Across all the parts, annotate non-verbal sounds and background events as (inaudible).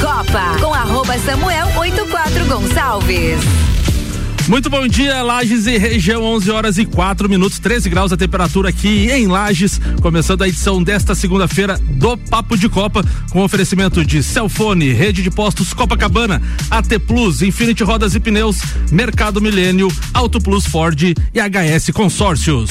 Copa com arroba Samuel 84 Gonçalves. Muito bom dia, Lages e região, 11 horas e 4 minutos, 13 graus a temperatura aqui em Lages. Começando a edição desta segunda-feira do Papo de Copa, com oferecimento de Celfone, Rede de Postos Copacabana, AT Plus, Infinity Rodas e Pneus, Mercado Milênio, Auto Plus Ford e HS Consórcios.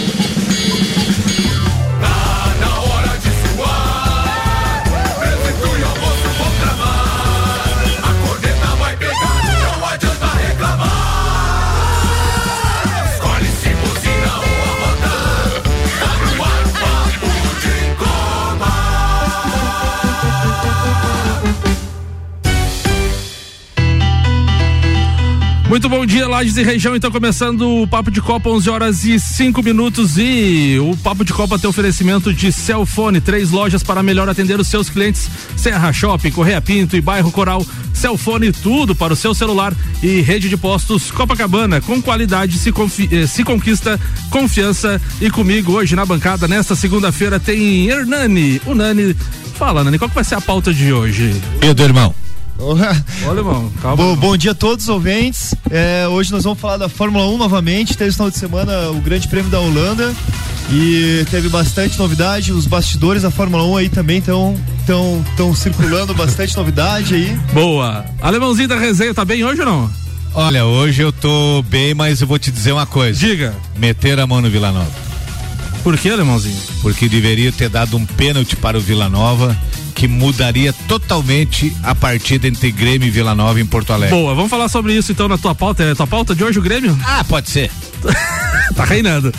Muito bom dia, Lages e região. Então, começando o Papo de Copa, 11 horas e 5 minutos. E o Papo de Copa tem oferecimento de Celfone, três lojas para melhor atender os seus clientes: Serra Shopping, Correia Pinto e Bairro Coral. Celfone, tudo para o seu celular. E rede de postos Copacabana, com qualidade se, eh, se conquista confiança. E comigo hoje na bancada, nesta segunda-feira, tem Hernani. O Nani. Fala, Nani, qual que vai ser a pauta de hoje? Pedro, irmão. (laughs) Olha, irmão, calma. Bom, bom, dia a todos os ouvintes. É, hoje nós vamos falar da Fórmula 1 novamente. Teve esse final de semana o Grande Prêmio da Holanda e teve bastante novidade. Os bastidores da Fórmula 1 aí também estão tão, tão circulando bastante novidade aí. Boa. Alemãozinho da resenha tá bem hoje ou não? Olha, hoje eu tô bem, mas eu vou te dizer uma coisa. Diga. Meter a mão no Vila Nova. Por que, alemãozinho? Porque deveria ter dado um pênalti para o Vila Nova que mudaria totalmente a partida entre Grêmio e Vila Nova em Porto Alegre. Boa, vamos falar sobre isso então na tua pauta. É a tua pauta de hoje o Grêmio? Ah, pode ser. (laughs) tá reinando.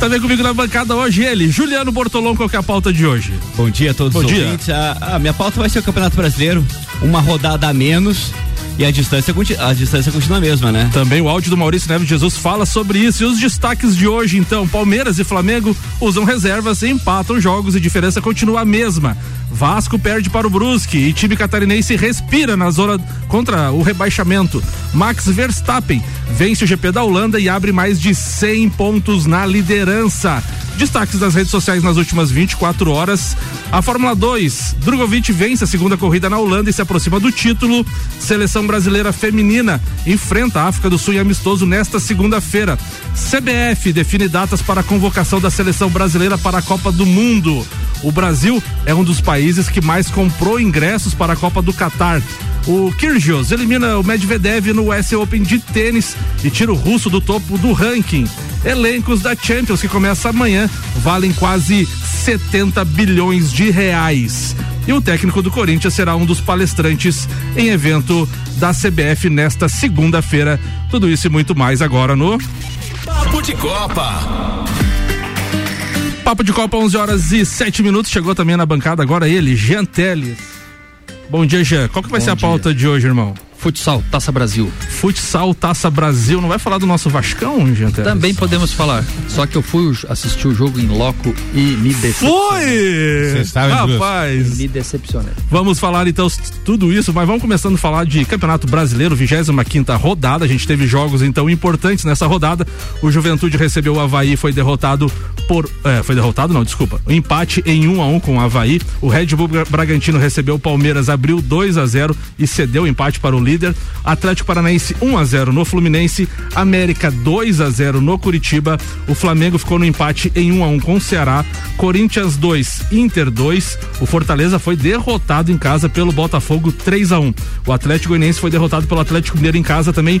Também comigo na bancada hoje ele, Juliano Bortolão, qual que é a pauta de hoje? Bom dia a todos Bom os dia. ouvintes. A, a minha pauta vai ser o Campeonato Brasileiro, uma rodada a menos e a distância, a distância continua a mesma, né? Também o áudio do Maurício Neves Jesus fala sobre isso. E os destaques de hoje, então: Palmeiras e Flamengo usam reservas, empatam jogos e diferença continua a mesma. Vasco perde para o Brusque e time catarinense respira na zona contra o rebaixamento. Max Verstappen vence o GP da Holanda e abre mais de 100 pontos na liderança. Destaques das redes sociais nas últimas 24 horas. A Fórmula 2, Drogovic vence a segunda corrida na Holanda e se aproxima do título. Seleção brasileira feminina enfrenta a África do Sul em amistoso nesta segunda-feira. CBF define datas para a convocação da seleção brasileira para a Copa do Mundo. O Brasil é um dos países que mais comprou ingressos para a Copa do Catar. O Kyrgios elimina o Medvedev no US Open de tênis e tira o russo do topo do ranking. Elencos da Champions que começa amanhã valem quase 70 bilhões de reais. E o técnico do Corinthians será um dos palestrantes em evento da CBF nesta segunda-feira. Tudo isso e muito mais agora no Papo de Copa. Papo de Copa, 11 horas e 7 minutos. Chegou também na bancada agora ele, Jean Teles. Bom dia, Jean. Qual que vai Bom ser a dia. pauta de hoje, irmão? Futsal, Taça Brasil. Futsal Taça Brasil. Não vai falar do nosso Vascão, Teles? Também podemos falar. Só que eu fui assistir o jogo em loco e me decepcionei. Foi! Rapaz! Me decepcionei. Vamos falar então tudo isso, mas vamos começando a falar de Campeonato Brasileiro, 25 quinta rodada. A gente teve jogos então importantes nessa rodada. O Juventude recebeu o Havaí, foi derrotado por. é, foi derrotado, não, desculpa. O empate em 1 a 1 com o Havaí. O Red Bull Bra- Bragantino recebeu o Palmeiras, abriu 2 a 0 e cedeu o empate para o líder. Atlético Paranaense 1 a 0 no Fluminense. América 2 a 0 no Curitiba. O Flamengo ficou no empate em 1 a 1 com o Ceará. Corinthians 2, Inter 2. O Fortaleza foi derrotado em casa pelo Botafogo 3 a 1. O Atlético Goianiense foi derrotado pelo Atlético Mineiro em casa também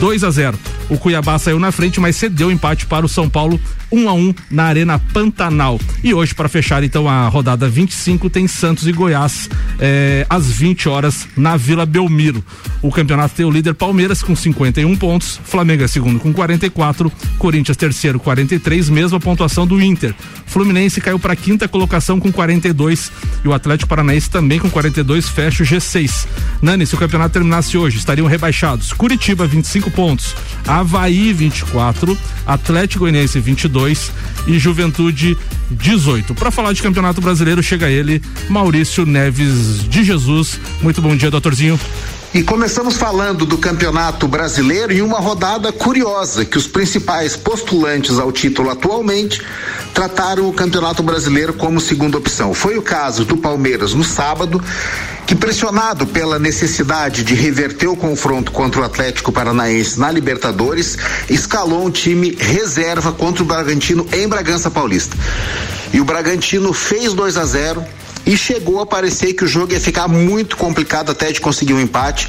2 a 0. O Cuiabá saiu na frente, mas cedeu o empate para o São Paulo 1 a 1 na Arena Pantanal. E hoje para fechar então a rodada 25 tem Santos e Goiás eh, às 20 horas na Vila Belmiro. O campeonato tem o líder Palmeiras com 51 pontos, Flamengo é segundo com 44, Corinthians terceiro 43, mesma pontuação do Inter. Fluminense caiu para quinta colocação com 42 e o Atlético Paranaense também com 42 fecha o G6. Nani, se o campeonato terminasse hoje, estariam rebaixados Curitiba 25 pontos, Havaí 24, Atlético Goianiense 22 e Juventude 18. Para falar de Campeonato Brasileiro, chega ele, Maurício Neves de Jesus. Muito bom dia, doutorzinho. E começamos falando do Campeonato Brasileiro em uma rodada curiosa que os principais postulantes ao título atualmente trataram o Campeonato Brasileiro como segunda opção. Foi o caso do Palmeiras no sábado, que pressionado pela necessidade de reverter o confronto contra o Atlético Paranaense na Libertadores, escalou um time reserva contra o Bragantino em Bragança Paulista. E o Bragantino fez 2 a 0 e chegou a parecer que o jogo ia ficar muito complicado até de conseguir um empate.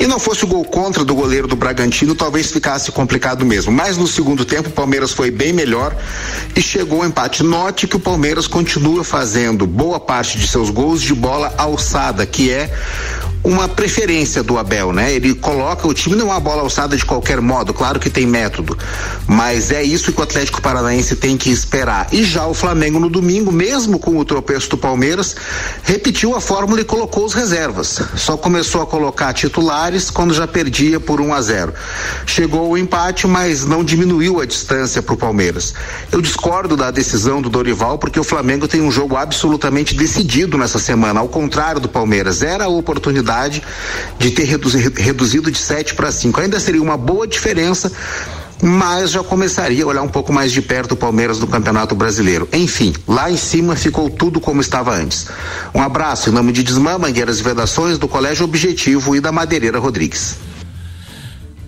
E não fosse o gol contra do goleiro do Bragantino, talvez ficasse complicado mesmo. Mas no segundo tempo, o Palmeiras foi bem melhor e chegou ao empate. Note que o Palmeiras continua fazendo boa parte de seus gols de bola alçada, que é uma preferência do Abel, né? Ele coloca o time não é uma bola alçada de qualquer modo, claro que tem método, mas é isso que o Atlético Paranaense tem que esperar. E já o Flamengo no domingo, mesmo com o tropeço do Palmeiras, repetiu a fórmula e colocou os reservas. Só começou a colocar titulares quando já perdia por 1 a 0. Chegou o empate, mas não diminuiu a distância para o Palmeiras. Eu discordo da decisão do Dorival porque o Flamengo tem um jogo absolutamente decidido nessa semana, ao contrário do Palmeiras. Era a oportunidade de ter reduzido de 7 para 5. Ainda seria uma boa diferença, mas já começaria a olhar um pouco mais de perto o Palmeiras no Campeonato Brasileiro. Enfim, lá em cima ficou tudo como estava antes. Um abraço em nome de Desmã, Mangueiras e Vedações, do Colégio Objetivo e da Madeireira Rodrigues.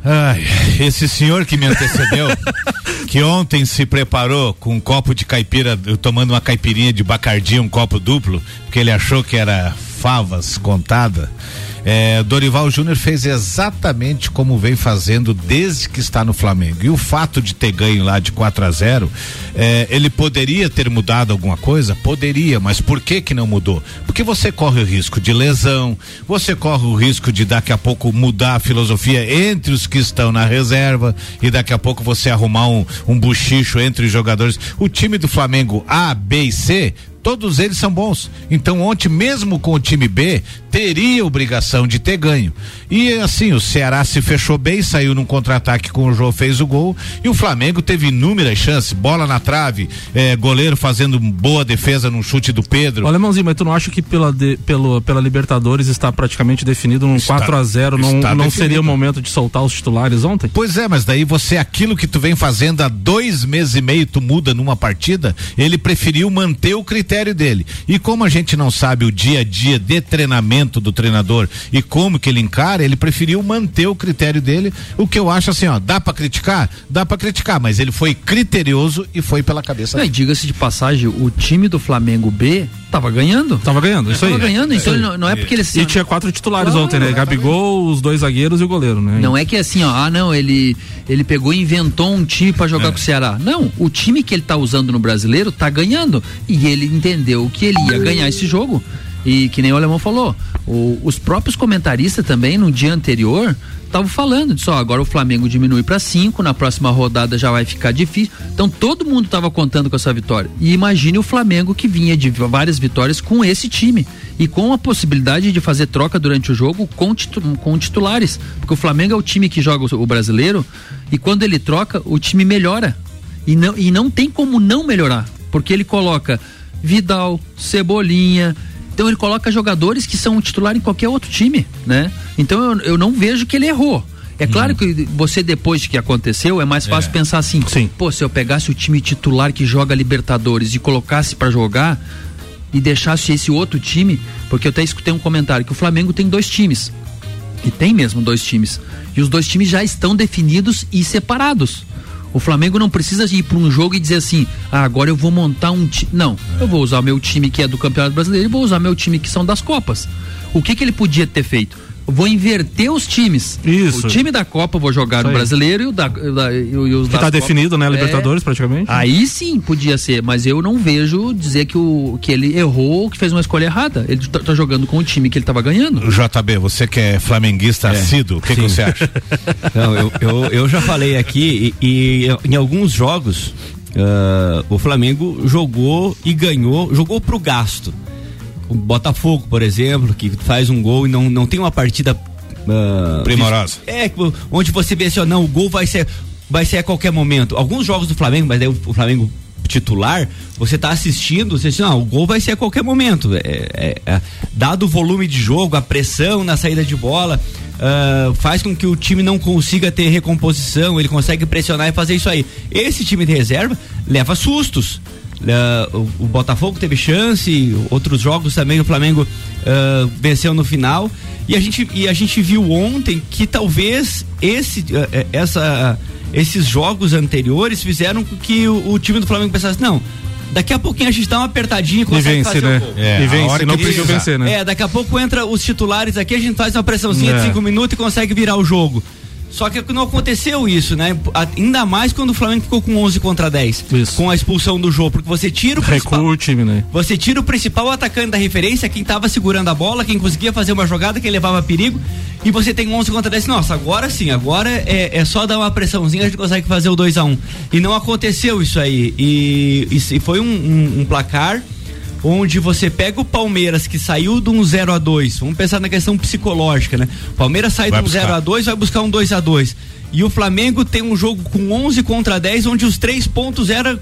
Ai, esse senhor que me antecedeu, (laughs) que ontem se preparou com um copo de caipira, tomando uma caipirinha de bacardia, um copo duplo, porque ele achou que era favas contada. É, Dorival Júnior fez exatamente como vem fazendo desde que está no Flamengo. E o fato de ter ganho lá de 4 a 0 é, ele poderia ter mudado alguma coisa? Poderia, mas por que que não mudou? Porque você corre o risco de lesão, você corre o risco de daqui a pouco mudar a filosofia entre os que estão na reserva e daqui a pouco você arrumar um, um buchicho entre os jogadores. O time do Flamengo A, B e C todos eles são bons. Então, ontem, mesmo com o time B, teria obrigação de ter ganho. E assim, o Ceará se fechou bem, saiu num contra-ataque com o João, fez o gol. E o Flamengo teve inúmeras chances, bola na trave, eh, goleiro fazendo boa defesa num chute do Pedro. Olha, Mãozinho, mas tu não acha que pela, de, pelo, pela Libertadores está praticamente definido num está, 4 a 0 Não, não seria o momento de soltar os titulares ontem? Pois é, mas daí você, aquilo que tu vem fazendo há dois meses e meio, tu muda numa partida, ele preferiu manter o critério dele. E como a gente não sabe o dia a dia de treinamento, do treinador e como que ele encara, ele preferiu manter o critério dele. O que eu acho assim, ó, dá para criticar? Dá para criticar, mas ele foi criterioso e foi pela cabeça. É, diga-se de passagem, o time do Flamengo B tava ganhando. Tava ganhando, isso tava aí. Tava ganhando, então não, não, é porque ele E tinha quatro titulares claro, ontem, né? Gabigol, os dois zagueiros e o goleiro, né? Não é que assim, ó, ah, não, ele ele pegou e inventou um time para jogar é. com o Ceará. Não, o time que ele tá usando no Brasileiro tá ganhando e ele entendeu que ele ia ganhar esse jogo. E que nem o alemão falou, o, os próprios comentaristas também no dia anterior estavam falando disso, ó, agora o Flamengo diminui para cinco, na próxima rodada já vai ficar difícil. Então todo mundo estava contando com essa vitória. E imagine o Flamengo que vinha de várias vitórias com esse time e com a possibilidade de fazer troca durante o jogo com, titu com titulares, porque o Flamengo é o time que joga o, o brasileiro e quando ele troca, o time melhora. E não, e não tem como não melhorar, porque ele coloca Vidal, Cebolinha, então ele coloca jogadores que são titular em qualquer outro time, né? Então eu, eu não vejo que ele errou. É claro hum. que você, depois de que aconteceu, é mais fácil é. pensar assim: Sim. pô, se eu pegasse o time titular que joga Libertadores e colocasse para jogar e deixasse esse outro time, porque eu até escutei um comentário que o Flamengo tem dois times. E tem mesmo dois times. E os dois times já estão definidos e separados. O Flamengo não precisa ir para um jogo e dizer assim: ah, agora eu vou montar um time. Não, eu vou usar meu time que é do Campeonato Brasileiro e vou usar meu time que são das Copas. O que, que ele podia ter feito? Vou inverter os times. Isso. O time da Copa vou jogar no brasileiro e o da, da e os que tá definido, né, Libertadores é, praticamente. Aí sim podia ser, mas eu não vejo dizer que o que ele errou, que fez uma escolha errada. Ele tá, tá jogando com o time que ele tava ganhando. JB, você que é flamenguista é, assíduo, o que, que, você acha? (laughs) Não, eu, eu, eu já falei aqui e, e em alguns jogos uh, o Flamengo jogou e ganhou, jogou pro gasto o Botafogo, por exemplo, que faz um gol e não, não tem uma partida uh, primorosa. É, onde você vê assim, ó, não, o gol vai ser vai ser a qualquer momento. Alguns jogos do Flamengo, mas daí o, Flamengo titular, você tá assistindo, você diz, não, o gol vai ser a qualquer momento. É, é, é, dado o volume de jogo, a pressão na saída de bola, uh, faz com que o time não consiga ter recomposição, ele consegue pressionar e fazer isso aí. Esse time de reserva leva sustos. Uh, o, o, Botafogo teve chance, outros jogos também o Flamengo uh, venceu no final e a gente e a gente viu ontem que talvez esse uh, essa esses jogos anteriores fizeram com que o, o, time do Flamengo pensasse não Daqui a pouquinho a gente dá uma apertadinha e consegue e vence, né? o gol. É, e vence, não precisa vencer, né? É, daqui a pouco entra os titulares aqui, a gente faz uma pressãozinha é. de cinco minutos e consegue virar o jogo. Só que não aconteceu isso, né? Ainda mais quando o Flamengo ficou com 11 contra 10. Isso. Com a expulsão do jogo. Porque você tira o principal. Recua o time, né? Você tira o principal atacante da referência, quem tava segurando a bola, quem conseguia fazer uma jogada, quem levava perigo. E você tem 11 contra 10. Nossa, agora sim, agora é, é só dar uma pressãozinha, a gente consegue fazer o 2 a 1 um. E não aconteceu isso aí. E, e, e foi um, um, um placar onde você pega o Palmeiras que saiu de um 0 a 2 vamos pensar na questão psicológica, né? Palmeiras sai vai de um 0 a 2 vai buscar um 2 a 2 E o Flamengo tem um jogo com 11 contra 10, onde os três pontos era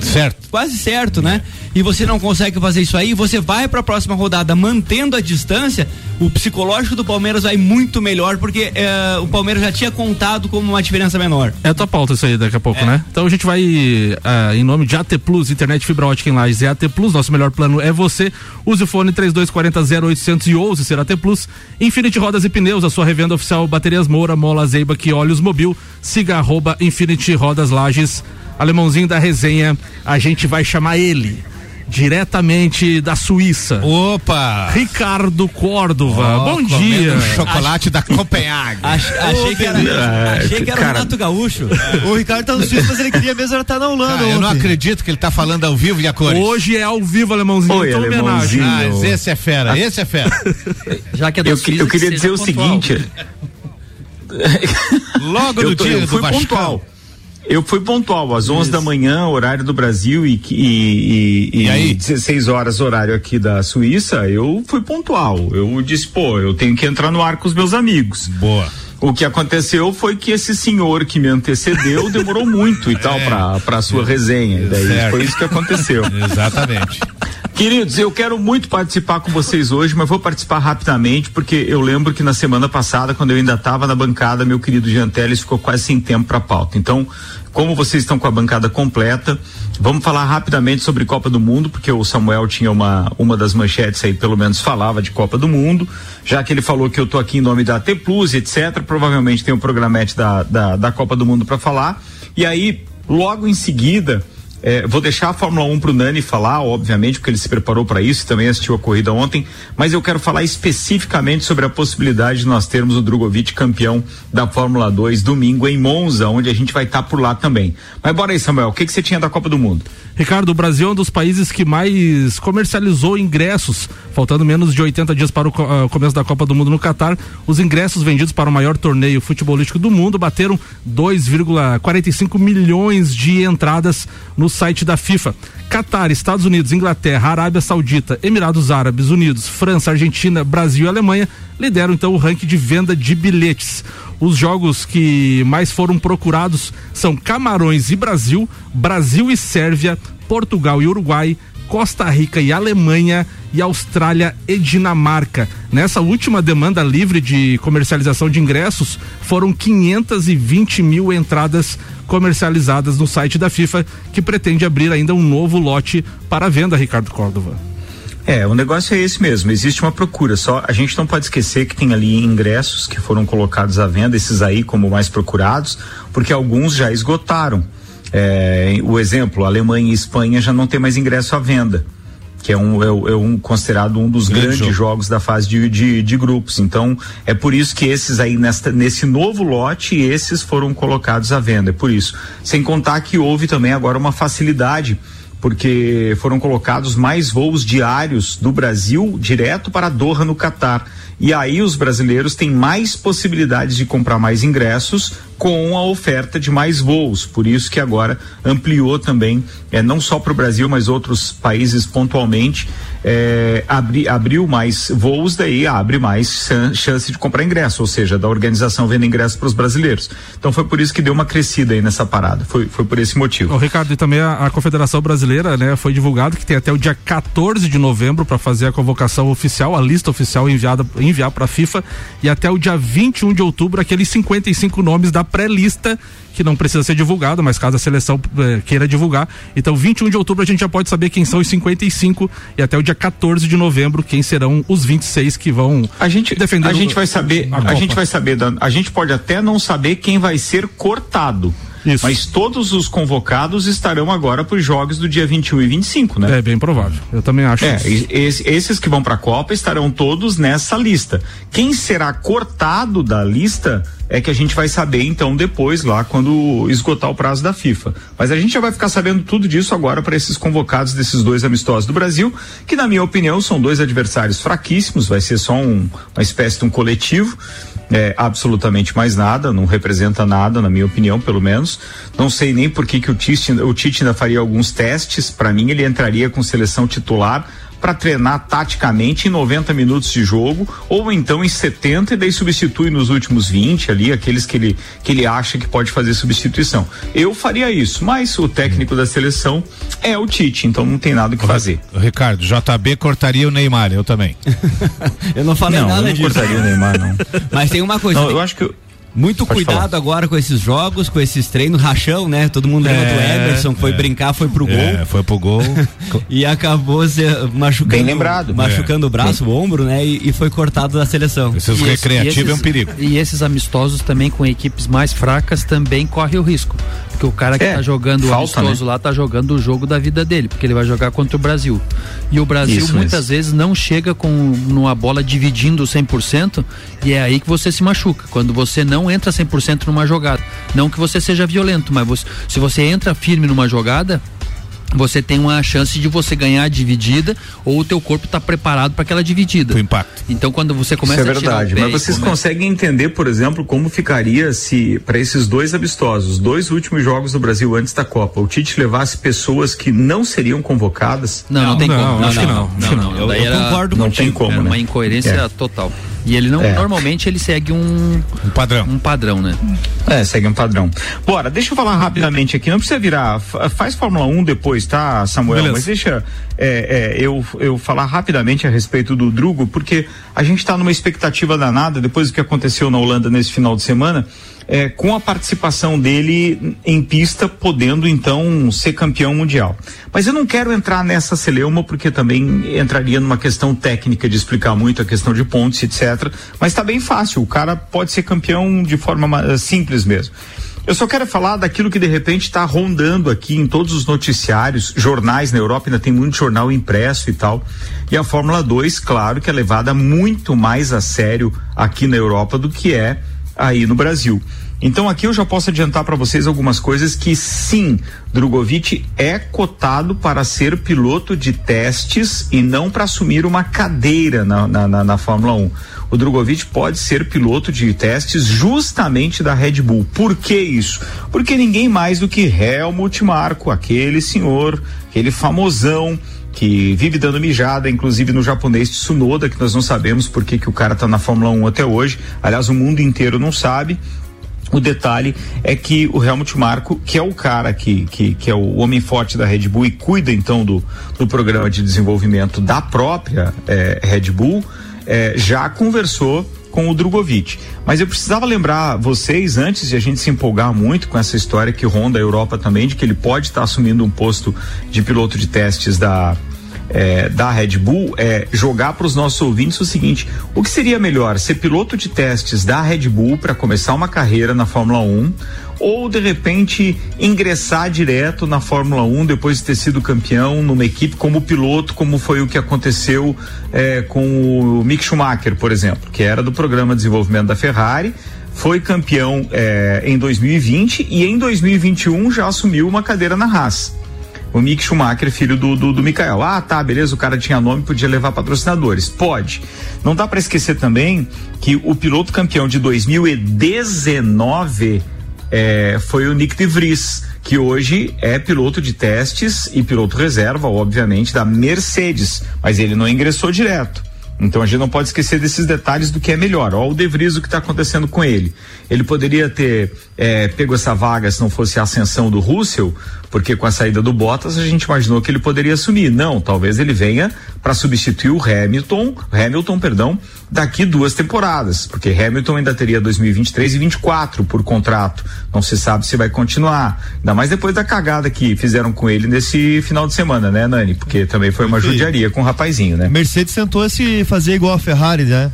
Certo. Quase certo, né? E você não consegue fazer isso aí, você vai para a próxima rodada mantendo a distância, o psicológico do Palmeiras vai muito melhor, porque é, o Palmeiras já tinha contado como uma diferença menor. É a tua pauta isso aí daqui a pouco, é. né? Então a gente vai, uh, em nome de AT Plus, internet fibra ótica em Lages, é AT Plus, nosso melhor plano é você. Use o fone 3240 0811 ser AT Plus. Infinity Rodas e Pneus, a sua revenda oficial Baterias Moura, Mola Zeiba, que Olhos Mobil. Siga arroba Infinity Rodas Lages alemãozinho da resenha, a gente vai chamar ele diretamente da Suíça. Opa! Ricardo Córdova. Oh, Bom dia. Um chocolate da Copenhague. (laughs) Ach, achei, que era, achei que era cara, Renato Gaúcho. O Ricardo tá no Suíça, mas ele queria mesmo estar tá na Holanda. eu não acredito que ele tá falando ao vivo e a cores. Hoje é ao vivo, alemãozinho. Oi, então, homenagem. Ah, esse é fera, esse é fera. (laughs) Já que é eu, Suíça, eu queria dizer o seguinte. Logo (laughs) no dia do Vasco. Eu fui pontual, às 11 Isso. da manhã, horário do Brasil, e, e, e, e aí? 16 horas, horário aqui da Suíça, eu fui pontual. Eu disse, pô, eu tenho que entrar no ar com os meus amigos. Boa. O que aconteceu foi que esse senhor que me antecedeu demorou muito e (laughs) é. tal para sua resenha. E daí certo. foi isso que aconteceu. (laughs) Exatamente. Queridos, eu quero muito participar com vocês hoje, mas vou participar rapidamente, porque eu lembro que na semana passada, quando eu ainda estava na bancada, meu querido Janteles ficou quase sem tempo para pauta. Então, como vocês estão com a bancada completa, vamos falar rapidamente sobre Copa do Mundo, porque o Samuel tinha uma, uma das manchetes aí, pelo menos falava de Copa do Mundo, já que ele falou que eu tô aqui em nome da T Plus, etc. Provavelmente tem o um programete da, da, da Copa do Mundo para falar. E aí, logo em seguida, é, vou deixar a Fórmula 1 para o Nani falar, obviamente, porque ele se preparou para isso e também assistiu a corrida ontem, mas eu quero falar especificamente sobre a possibilidade de nós termos o Drogovic campeão da Fórmula 2 domingo em Monza, onde a gente vai estar tá por lá também. Mas bora aí, Samuel, o que, que você tinha da Copa do Mundo? Ricardo, o Brasil é um dos países que mais comercializou ingressos, faltando menos de 80 dias para o uh, começo da Copa do Mundo no Catar. Os ingressos vendidos para o maior torneio futebolístico do mundo bateram 2,45 milhões de entradas no site da FIFA. Catar, Estados Unidos, Inglaterra, Arábia Saudita, Emirados Árabes Unidos, França, Argentina, Brasil e Alemanha lideram então o ranking de venda de bilhetes. Os jogos que mais foram procurados são Camarões e Brasil, Brasil e Sérvia, Portugal e Uruguai, Costa Rica e Alemanha e Austrália e Dinamarca. Nessa última demanda livre de comercialização de ingressos, foram 520 mil entradas comercializadas no site da FIFA, que pretende abrir ainda um novo lote para venda, Ricardo Córdova. É, o negócio é esse mesmo, existe uma procura, só a gente não pode esquecer que tem ali ingressos que foram colocados à venda, esses aí como mais procurados, porque alguns já esgotaram. É, o exemplo, Alemanha e Espanha já não tem mais ingresso à venda, que é um, é, é um considerado um dos Grande grandes jogo. jogos da fase de, de, de, grupos. Então, é por isso que esses aí, nesta, nesse novo lote, esses foram colocados à venda. É por isso. Sem contar que houve também agora uma facilidade porque foram colocados mais voos diários do Brasil direto para Doha, no Catar. E aí os brasileiros têm mais possibilidades de comprar mais ingressos com a oferta de mais voos. Por isso que agora ampliou também, é, não só para o Brasil, mas outros países pontualmente, é, abri, abriu mais voos, daí abre mais chance de comprar ingresso, ou seja, da organização vendo ingresso para os brasileiros. Então foi por isso que deu uma crescida aí nessa parada. Foi, foi por esse motivo. O Ricardo, e também a, a Confederação Brasileira, né, foi divulgado que tem até o dia 14 de novembro para fazer a convocação oficial, a lista oficial enviada enviar para a FIFA e até o dia 21 de outubro aqueles 55 nomes da pré-lista que não precisa ser divulgado, mas caso a seleção eh, queira divulgar. Então, 21 de outubro a gente já pode saber quem são os 55 e até o dia 14 de novembro quem serão os 26 que vão a gente defender A gente vai saber, a, a gente vai saber, a gente pode até não saber quem vai ser cortado. Isso. Mas todos os convocados estarão agora para os jogos do dia 21 e 25, né? É bem provável. Eu também acho. É, isso. esses que vão para a Copa estarão todos nessa lista. Quem será cortado da lista é que a gente vai saber então depois lá quando esgotar o prazo da FIFA. Mas a gente já vai ficar sabendo tudo disso agora para esses convocados desses dois amistosos do Brasil, que na minha opinião são dois adversários fraquíssimos, vai ser só um, uma espécie de um coletivo é, absolutamente mais nada, não representa nada, na minha opinião, pelo menos. Não sei nem por que, que o, Tite, o Tite ainda faria alguns testes. Para mim, ele entraria com seleção titular para treinar taticamente em 90 minutos de jogo, ou então em 70 e daí substitui nos últimos 20 ali, aqueles que ele, que ele acha que pode fazer substituição. Eu faria isso, mas o técnico da seleção é o Tite, então não tem nada o que fazer. Ricardo, JB cortaria o Neymar, eu também. (laughs) eu não falei não, nada eu não disso. cortaria o Neymar, não. (laughs) Mas tem uma coisa. Não, eu acho que. Muito Pode cuidado falar. agora com esses jogos, com esses treinos, rachão, né? Todo mundo lembra é, do Emerson, foi é. brincar, foi pro gol. É, foi pro gol. (laughs) e acabou se machucando. Bem lembrado. Machucando o braço, o ombro, né? E, e, foi cortado da seleção. Esses recreativos é um perigo. E esses amistosos também com equipes mais fracas também corre o risco. Porque o cara que é, tá jogando falta, o amistoso né? lá tá jogando o jogo da vida dele, porque ele vai jogar contra o Brasil. E o Brasil isso, muitas isso. vezes não chega com numa bola dividindo 100% e é aí que você se machuca. Quando você não entra 100% numa jogada. Não que você seja violento, mas você, se você entra firme numa jogada, você tem uma chance de você ganhar a dividida ou o teu corpo está preparado para aquela dividida. O impacto. Então quando você começa Isso é verdade. Mas vocês começa... conseguem entender, por exemplo, como ficaria se para esses dois amistosos, dois últimos jogos do Brasil antes da Copa, o Tite levasse pessoas que não seriam convocadas? Não, não, não tem não, como. Não, acho não, que não. Não, não. Eu, eu, concordo não contigo. tem como, é né? uma incoerência é. total. E ele não, é. normalmente ele segue um, um padrão. Um padrão, né? É, segue um padrão. Bora, deixa eu falar rapidamente aqui, não precisa virar, faz Fórmula 1 depois, tá, Samuel? Beleza. Mas deixa é, é, eu, eu falar rapidamente a respeito do Drugo, porque a gente está numa expectativa danada, depois do que aconteceu na Holanda nesse final de semana, é, com a participação dele em pista, podendo então ser campeão mundial. Mas eu não quero entrar nessa celeuma, porque também entraria numa questão técnica de explicar muito a questão de pontos, etc. Mas está bem fácil, o cara pode ser campeão de forma simples mesmo. Eu só quero falar daquilo que de repente está rondando aqui em todos os noticiários, jornais na Europa, ainda tem muito jornal impresso e tal. E a Fórmula 2, claro que é levada muito mais a sério aqui na Europa do que é aí no Brasil. Então aqui eu já posso adiantar para vocês algumas coisas que sim, Drogovic é cotado para ser piloto de testes e não para assumir uma cadeira na, na, na, na Fórmula 1. O Drogovic pode ser piloto de testes justamente da Red Bull. Por que isso? Porque ninguém mais do que Helmut Marko, aquele senhor, aquele famosão que vive dando mijada, inclusive no japonês Tsunoda, que nós não sabemos por que, que o cara está na Fórmula 1 até hoje. Aliás, o mundo inteiro não sabe. O detalhe é que o Helmut Marko, que é o cara que, que, que é o homem forte da Red Bull e cuida então do, do programa de desenvolvimento da própria eh, Red Bull, eh, já conversou com o Drogovic. Mas eu precisava lembrar vocês, antes de a gente se empolgar muito com essa história que ronda a Europa também, de que ele pode estar assumindo um posto de piloto de testes da, é, da Red Bull é jogar para os nossos ouvintes o seguinte: o que seria melhor, ser piloto de testes da Red Bull para começar uma carreira na Fórmula 1 ou de repente ingressar direto na Fórmula 1 depois de ter sido campeão numa equipe como piloto, como foi o que aconteceu é, com o Mick Schumacher, por exemplo, que era do programa de desenvolvimento da Ferrari foi campeão é, em 2020 e em 2021 já assumiu uma cadeira na Haas o Mick Schumacher, filho do, do, do Mikael. Ah, tá, beleza, o cara tinha nome, podia levar patrocinadores. Pode. Não dá para esquecer também que o piloto campeão de 2019 é, foi o Nick de Vries, que hoje é piloto de testes e piloto reserva, obviamente, da Mercedes, mas ele não ingressou direto. Então a gente não pode esquecer desses detalhes do que é melhor. Olha o De Vries, o que está acontecendo com ele. Ele poderia ter é, pego essa vaga se não fosse a ascensão do Russell, porque com a saída do Bottas a gente imaginou que ele poderia assumir. Não, talvez ele venha para substituir o Hamilton, Hamilton, perdão, daqui duas temporadas, porque Hamilton ainda teria 2023 e 24 por contrato. Não se sabe se vai continuar. Ainda mais depois da cagada que fizeram com ele nesse final de semana, né, Nani? Porque também foi uma judiaria com o rapazinho, né? Mercedes tentou se fazer igual a Ferrari, né?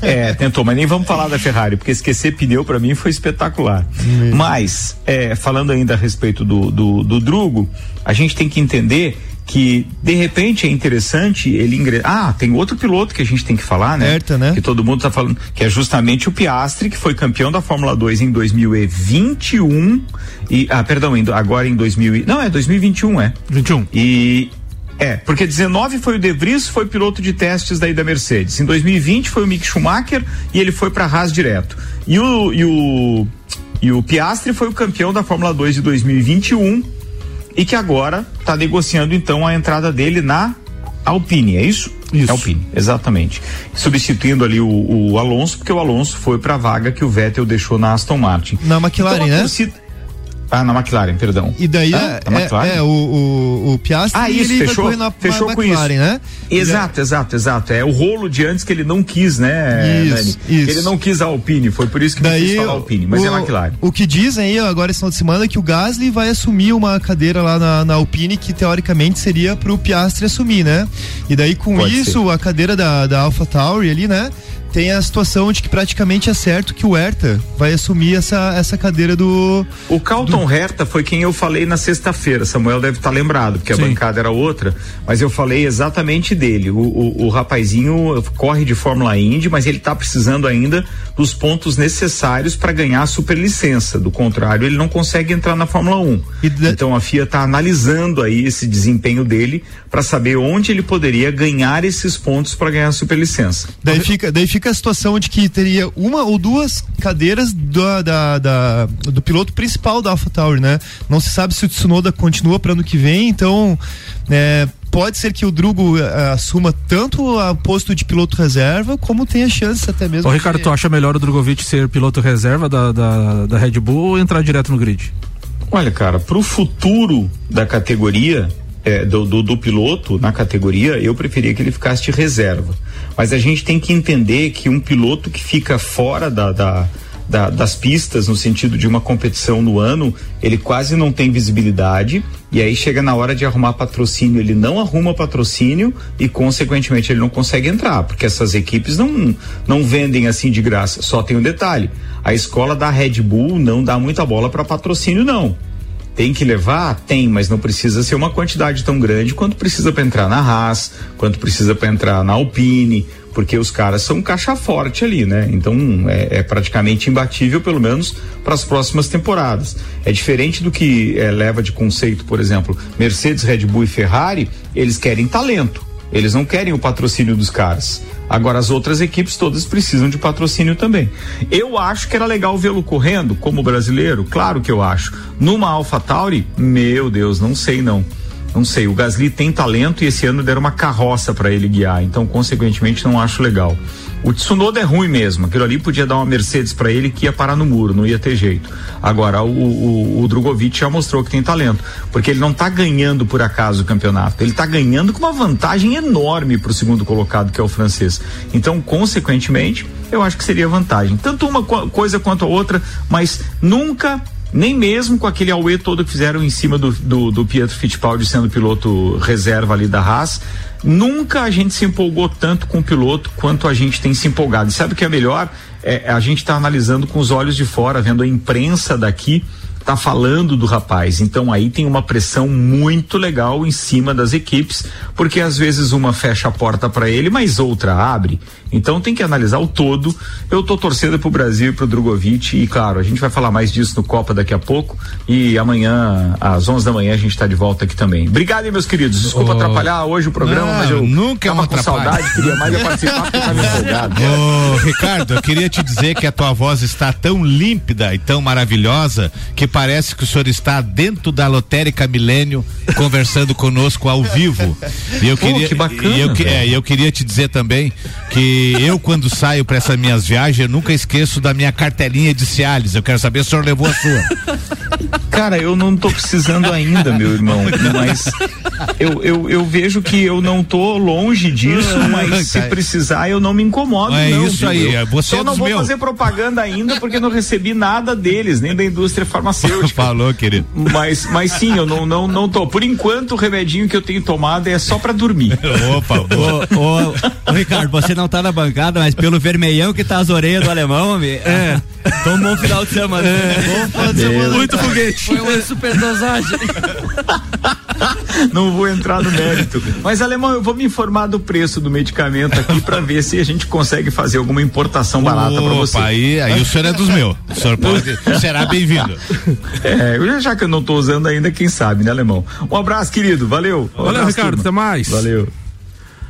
(laughs) É, tentou, mas nem vamos falar da Ferrari, porque esquecer pneu para mim foi espetacular. Mas, é, falando ainda a respeito do, do, do Drugo, a gente tem que entender que de repente é interessante ele ingressar. Ah, tem outro piloto que a gente tem que falar, né? Certo, né? Que todo mundo tá falando, que é justamente o Piastri, que foi campeão da Fórmula 2 em 2021 e ah, perdão, agora em 2000, não, é 2021, é. 21. E é, porque 19 foi o De Vries, foi piloto de testes daí da Mercedes. Em 2020 foi o Mick Schumacher e ele foi para Haas direto. E o, e o e o Piastri foi o campeão da Fórmula 2 de 2021 e que agora está negociando então a entrada dele na Alpine, é isso? Isso. Alpine, exatamente. Substituindo ali o, o Alonso, porque o Alonso foi para a vaga que o Vettel deixou na Aston Martin. Na McLaren, então, né? Ah, na McLaren, perdão. E daí ah, é, é, o, o, o Piastri ah, isso, ele fechou, na, fechou na com McLaren, isso. né? Exato, exato, exato. É o rolo de antes que ele não quis, né, Isso, Nani? isso. Ele não quis a Alpine, foi por isso que Daí, quis falar Alpine, mas o, é a McLaren. O que dizem aí agora esse final de semana é que o Gasly vai assumir uma cadeira lá na, na Alpine que teoricamente seria pro Piastri assumir, né? E daí com Pode isso, a cadeira da, da Alpha Tauri ali, né? Tem a situação de que praticamente é certo que o Herta vai assumir essa, essa cadeira do. O Calton Herta foi quem eu falei na sexta-feira. Samuel deve estar lembrado, porque Sim. a bancada era outra, mas eu falei exatamente dele. O, o, o rapazinho corre de Fórmula Indy, mas ele está precisando ainda dos pontos necessários para ganhar a superlicença. Do contrário, ele não consegue entrar na Fórmula 1. E da- Então a FIA está analisando aí esse desempenho dele para saber onde ele poderia ganhar esses pontos para ganhar a superlicença. Daí fica, daí fica a situação de que teria uma ou duas cadeiras do, da, da- do piloto principal da AlphaTauri, né? Não se sabe se o Tsunoda continua para ano que vem, então é, pode ser que o Drugo eh, assuma tanto o posto de piloto reserva, como tenha chance até mesmo. Ô, Ricardo, tu acha melhor o Drogovic ser piloto reserva da, da, da Red Bull ou entrar direto no grid? Olha, cara, pro futuro da categoria, é, do, do, do piloto na categoria, eu preferia que ele ficasse de reserva. Mas a gente tem que entender que um piloto que fica fora da, da, da- das pistas, no sentido de uma competição no ano, ele quase não tem visibilidade. E aí chega na hora de arrumar patrocínio, ele não arruma patrocínio e, consequentemente, ele não consegue entrar, porque essas equipes não, não vendem assim de graça. Só tem um detalhe: a escola da Red Bull não dá muita bola para patrocínio, não. Tem que levar? Tem, mas não precisa ser uma quantidade tão grande quanto precisa para entrar na Haas, quanto precisa para entrar na Alpine, porque os caras são caixa forte ali, né? Então é, é praticamente imbatível, pelo menos para as próximas temporadas. É diferente do que é, leva de conceito, por exemplo, Mercedes, Red Bull e Ferrari, eles querem talento. Eles não querem o patrocínio dos caras. Agora as outras equipes todas precisam de patrocínio também. Eu acho que era legal vê-lo correndo como brasileiro, claro que eu acho. Numa AlphaTauri, meu Deus, não sei não. Não sei, o Gasly tem talento e esse ano deram uma carroça para ele guiar, então consequentemente não acho legal. O Tsunoda é ruim mesmo, aquilo ali podia dar uma Mercedes para ele que ia parar no muro, não ia ter jeito. Agora o, o, o Drogovic já mostrou que tem talento, porque ele não tá ganhando por acaso o campeonato, ele tá ganhando com uma vantagem enorme pro segundo colocado que é o francês. Então, consequentemente, eu acho que seria vantagem. Tanto uma co- coisa quanto a outra, mas nunca nem mesmo com aquele auê todo que fizeram em cima do, do, do Pietro Fittipaldi sendo piloto reserva ali da Haas, nunca a gente se empolgou tanto com o piloto quanto a gente tem se empolgado. E sabe o que é melhor? É, a gente está analisando com os olhos de fora, vendo a imprensa daqui tá falando do rapaz. Então aí tem uma pressão muito legal em cima das equipes, porque às vezes uma fecha a porta para ele, mas outra abre. Então tem que analisar o todo. Eu tô torcendo pro Brasil e pro Drogovic e claro, a gente vai falar mais disso no Copa daqui a pouco e amanhã às 11 da manhã a gente tá de volta aqui também. Obrigado, meus queridos. Desculpa Oh. atrapalhar hoje o programa, Não, mas eu nunca tava com atrapalho. saudade, queria mais participar porque tava empolgado. (laughs) Ô, Ricardo, eu queria te dizer que a tua voz está tão límpida e tão maravilhosa que parece que o senhor está dentro da lotérica Milênio conversando conosco ao vivo. E eu queria, que bacana, e eu, é, e eu queria te dizer também que eu, quando saio para essas minhas viagens, eu nunca esqueço da minha cartelinha de Cialis. Eu quero saber se o senhor levou a sua. (laughs) Cara, eu não tô precisando ainda, meu irmão, mas eu, eu, eu vejo que eu não tô longe disso, mas se precisar eu não me incomodo, É não. isso aí, Eu é, você Só é não dos vou meus. fazer propaganda ainda porque não recebi nada deles, nem da indústria farmacêutica. (laughs) Falou, querido. Mas, mas sim, eu não, não, não tô. Por enquanto, o remedinho que eu tenho tomado é só pra dormir. (laughs) Opa. (laughs) Ô, ô, ô, Ricardo, você não tá na bancada, mas pelo vermelhão que tá as orelhas do alemão, homem, é. tomou um final de semana. Bom final de semana. Muito foguete. Foi uma superdosagem. (laughs) Não vou entrar no mérito. Mas, alemão, eu vou me informar do preço do medicamento aqui pra ver se a gente consegue fazer alguma importação barata pra você. Aí, aí o senhor é dos meus. O senhor pode, (laughs) será bem-vindo. É, já- já que eu não tô usando ainda, quem sabe, né, alemão? Um abraço, querido. Valeu. Um Valeu, abraço, Ricardo. turma. Até mais. Valeu.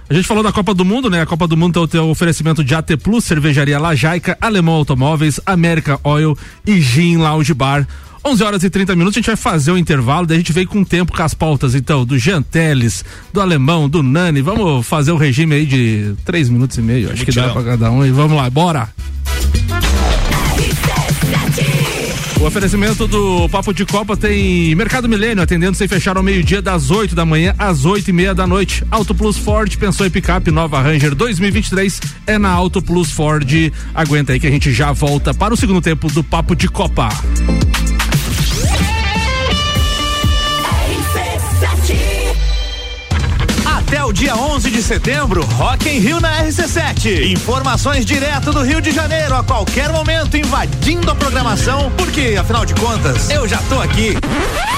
A gente falou da Copa do Mundo, né? A Copa do Mundo tem o teu oferecimento de AT Plus, Cervejaria Lajaica, Alemão Automóveis, América Oil e Gin Lounge Bar. 11 horas e 30 minutos, a gente vai fazer o intervalo, daí a gente veio com tempo com as pautas, então, do Jean Teles, do Alemão, do Nani. Vamos fazer o regime aí de 3 minutos e meio, acho que dá pra cada um. E vamos lá, bora! O oferecimento do Papo de Copa tem Mercado Milênio, atendendo sem fechar ao meio-dia, das 8 da manhã às 8 e meia da noite. Auto Plus Ford, pensou em picape nova Ranger 2023, é na Auto Plus Ford. Aguenta aí que a gente já volta para o segundo tempo do Papo de Copa. De setembro, Rock in Rio na RC7. Informações direto do Rio de Janeiro a qualquer momento, invadindo a programação, porque afinal de contas, eu já tô aqui.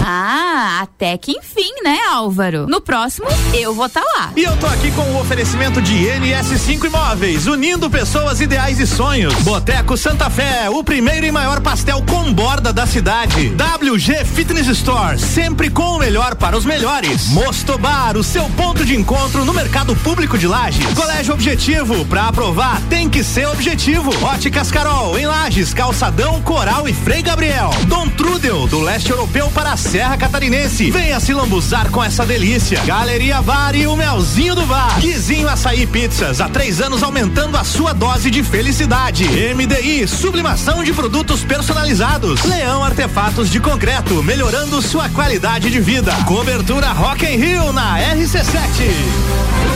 Ah, até que enfim, né, Álvaro? No próximo, eu vou estar lá. E eu tô aqui com o oferecimento de NS5 Imóveis, unindo pessoas, ideais e sonhos. Boteco Santa Fé, o primeiro e maior pastel com borda da cidade. WG Fitness Store, sempre com o melhor para os melhores. Mosto Bar, o seu ponto de encontro no mercado público de Lages. Colégio Objetivo, pra aprovar tem que ser objetivo. Óticas Carol, em Lages, Calçadão, Coral e Frei Gabriel. Dom Trudel, do leste europeu para a Serra Catarinense. Venha se lambuzar com essa delícia. Galeria Bar e o Melzinho do Bar. Guizinho Açaí Pizzas, há três anos aumentando a sua dose de felicidade. MDI, sublimação de produtos personalizados. Leão Artefatos de Concreto, melhorando sua qualidade de vida. Cobertura Rock in Rio na RC7.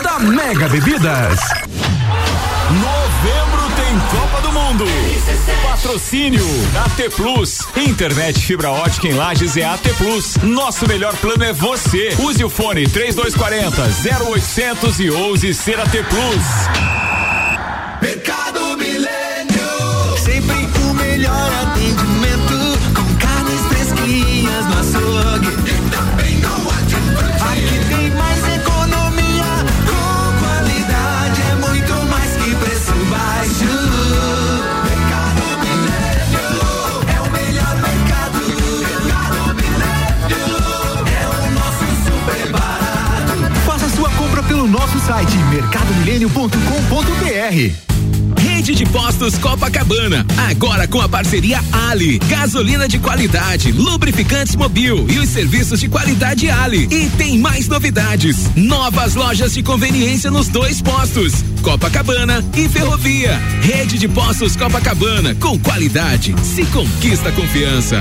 da Mega Bebidas. Novembro tem Copa do Mundo. Patrocínio AT Plus. Internet fibra ótica em Lages é AT Plus. Nosso melhor plano é você. Use o fone 3240 0800 e ouse ser AT Plus. Site mercadomilênio.com.br. Rede de Postos Copacabana, agora com a parceria Ali, gasolina de qualidade, lubrificantes mobil e os serviços de qualidade Ali. E tem mais novidades, novas lojas de conveniência nos dois postos, Copacabana e Ferrovia. Rede de Postos Copacabana, com qualidade, se conquista confiança.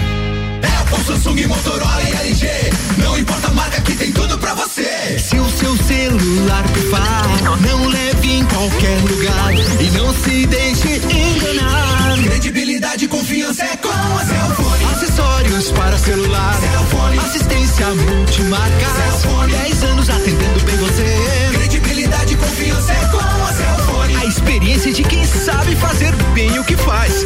Apple, Samsung, Motorola e LG. Não importa a marca que tem tudo pra você. Se deixe enganar. Credibilidade e confiança é com a Cellfone. Acessórios para celular. Cellfone. Assistência multimarca. Cellfone. 10 anos atendendo bem você. Credibilidade e confiança é com a Cellfone. A experiência de quem sabe fazer bem o que faz.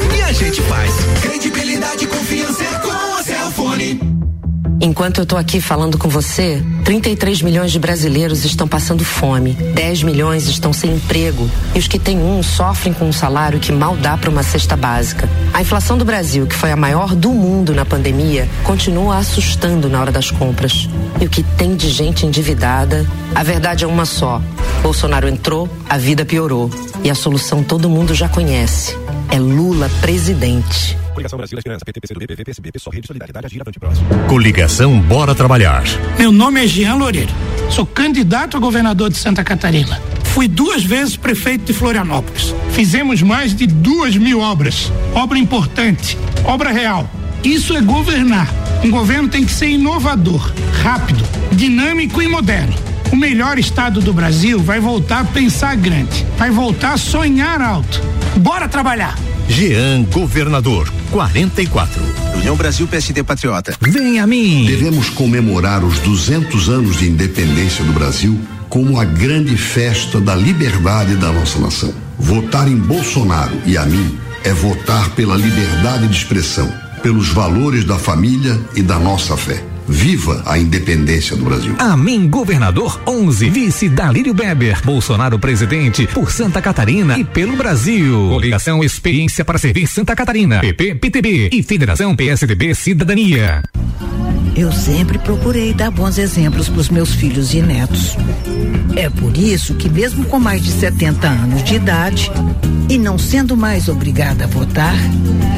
Enquanto eu tô aqui falando com você, 33 milhões de brasileiros estão passando fome, 10 milhões estão sem emprego e os que têm um sofrem com um salário que mal dá para uma cesta básica. A inflação do Brasil, que foi a maior do mundo na pandemia, continua assustando na hora das compras. E o que tem de gente endividada, a verdade é uma só. Bolsonaro entrou, a vida piorou. E a solução todo mundo já conhece. É Lula presidente. Coligação Brasil da Esperança, PT, PCdoB, PV, PSB, PSOL, Rede Solidariedade, Agir, Avante Próximo. Coligação Bora Trabalhar. Meu nome é Jean Loureiro. Sou candidato a governador de Santa Catarina. Fui duas vezes prefeito de Florianópolis. Fizemos mais de duas mil obras. Obra importante, obra real. Isso é governar. Um governo tem que ser inovador, rápido, dinâmico e moderno. O melhor estado do Brasil vai voltar a pensar grande, vai voltar a sonhar alto. Bora trabalhar! Jean Governador, 44. União Brasil PSD Patriota. Vem a mim. Devemos comemorar os 200 anos de independência do Brasil como a grande festa da liberdade da nossa nação. Votar em Bolsonaro e a mim é votar pela liberdade de expressão, pelos valores da família e da nossa fé. Viva a independência do Brasil. Amém, governador 11, vice Dalírio Beber, Bolsonaro presidente por Santa Catarina e pelo Brasil. Coligação Experiência para Servir Santa Catarina, PP, PTB e Federação PSDB Cidadania. Eu sempre procurei dar bons exemplos para os meus filhos e netos. É por isso que, mesmo com mais de 70 anos de idade e não sendo mais obrigada a votar,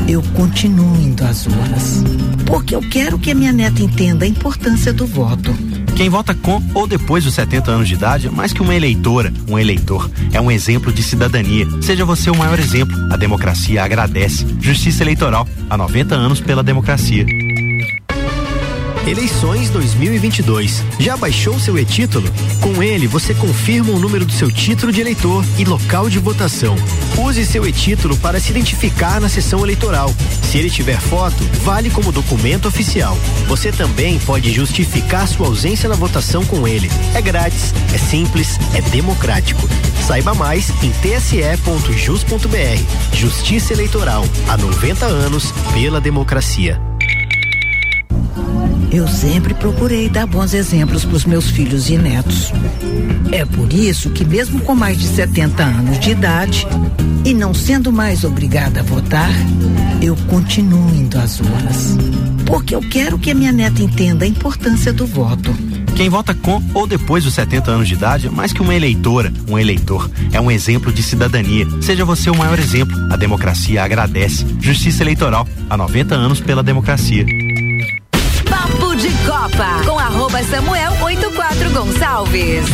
eu continuo indo às urnas. Porque eu quero que a minha neta entenda a importância do voto. Quem vota com ou depois dos 70 anos de idade é mais que uma eleitora, um eleitor. É um exemplo de cidadania. Seja você o maior exemplo. A democracia agradece. Justiça Eleitoral. Há 90 anos pela democracia. Eleições 2022. Já baixou seu e-título? Com ele, você confirma o número do seu título de eleitor e local de votação. Use seu e-título para se identificar na sessão eleitoral. Se ele tiver foto, vale como documento oficial. Você também pode justificar sua ausência na votação com ele. É grátis, é simples, é democrático. Saiba mais em tse.jus.br. Justiça Eleitoral. Há 90 anos pela democracia. Eu sempre procurei dar bons exemplos para os meus filhos e netos. É por isso que, mesmo com mais de 70 anos de idade e não sendo mais obrigada a votar, eu continuo indo às urnas. Porque eu quero que a minha neta entenda a importância do voto. Quem vota com ou depois dos 70 anos de idade é mais que uma eleitora, um eleitor. É um exemplo de cidadania. Seja você o maior exemplo. A democracia agradece. Justiça Eleitoral. Há 90 anos pela democracia. De Copa com arroba Samuel 84 Gonçalves.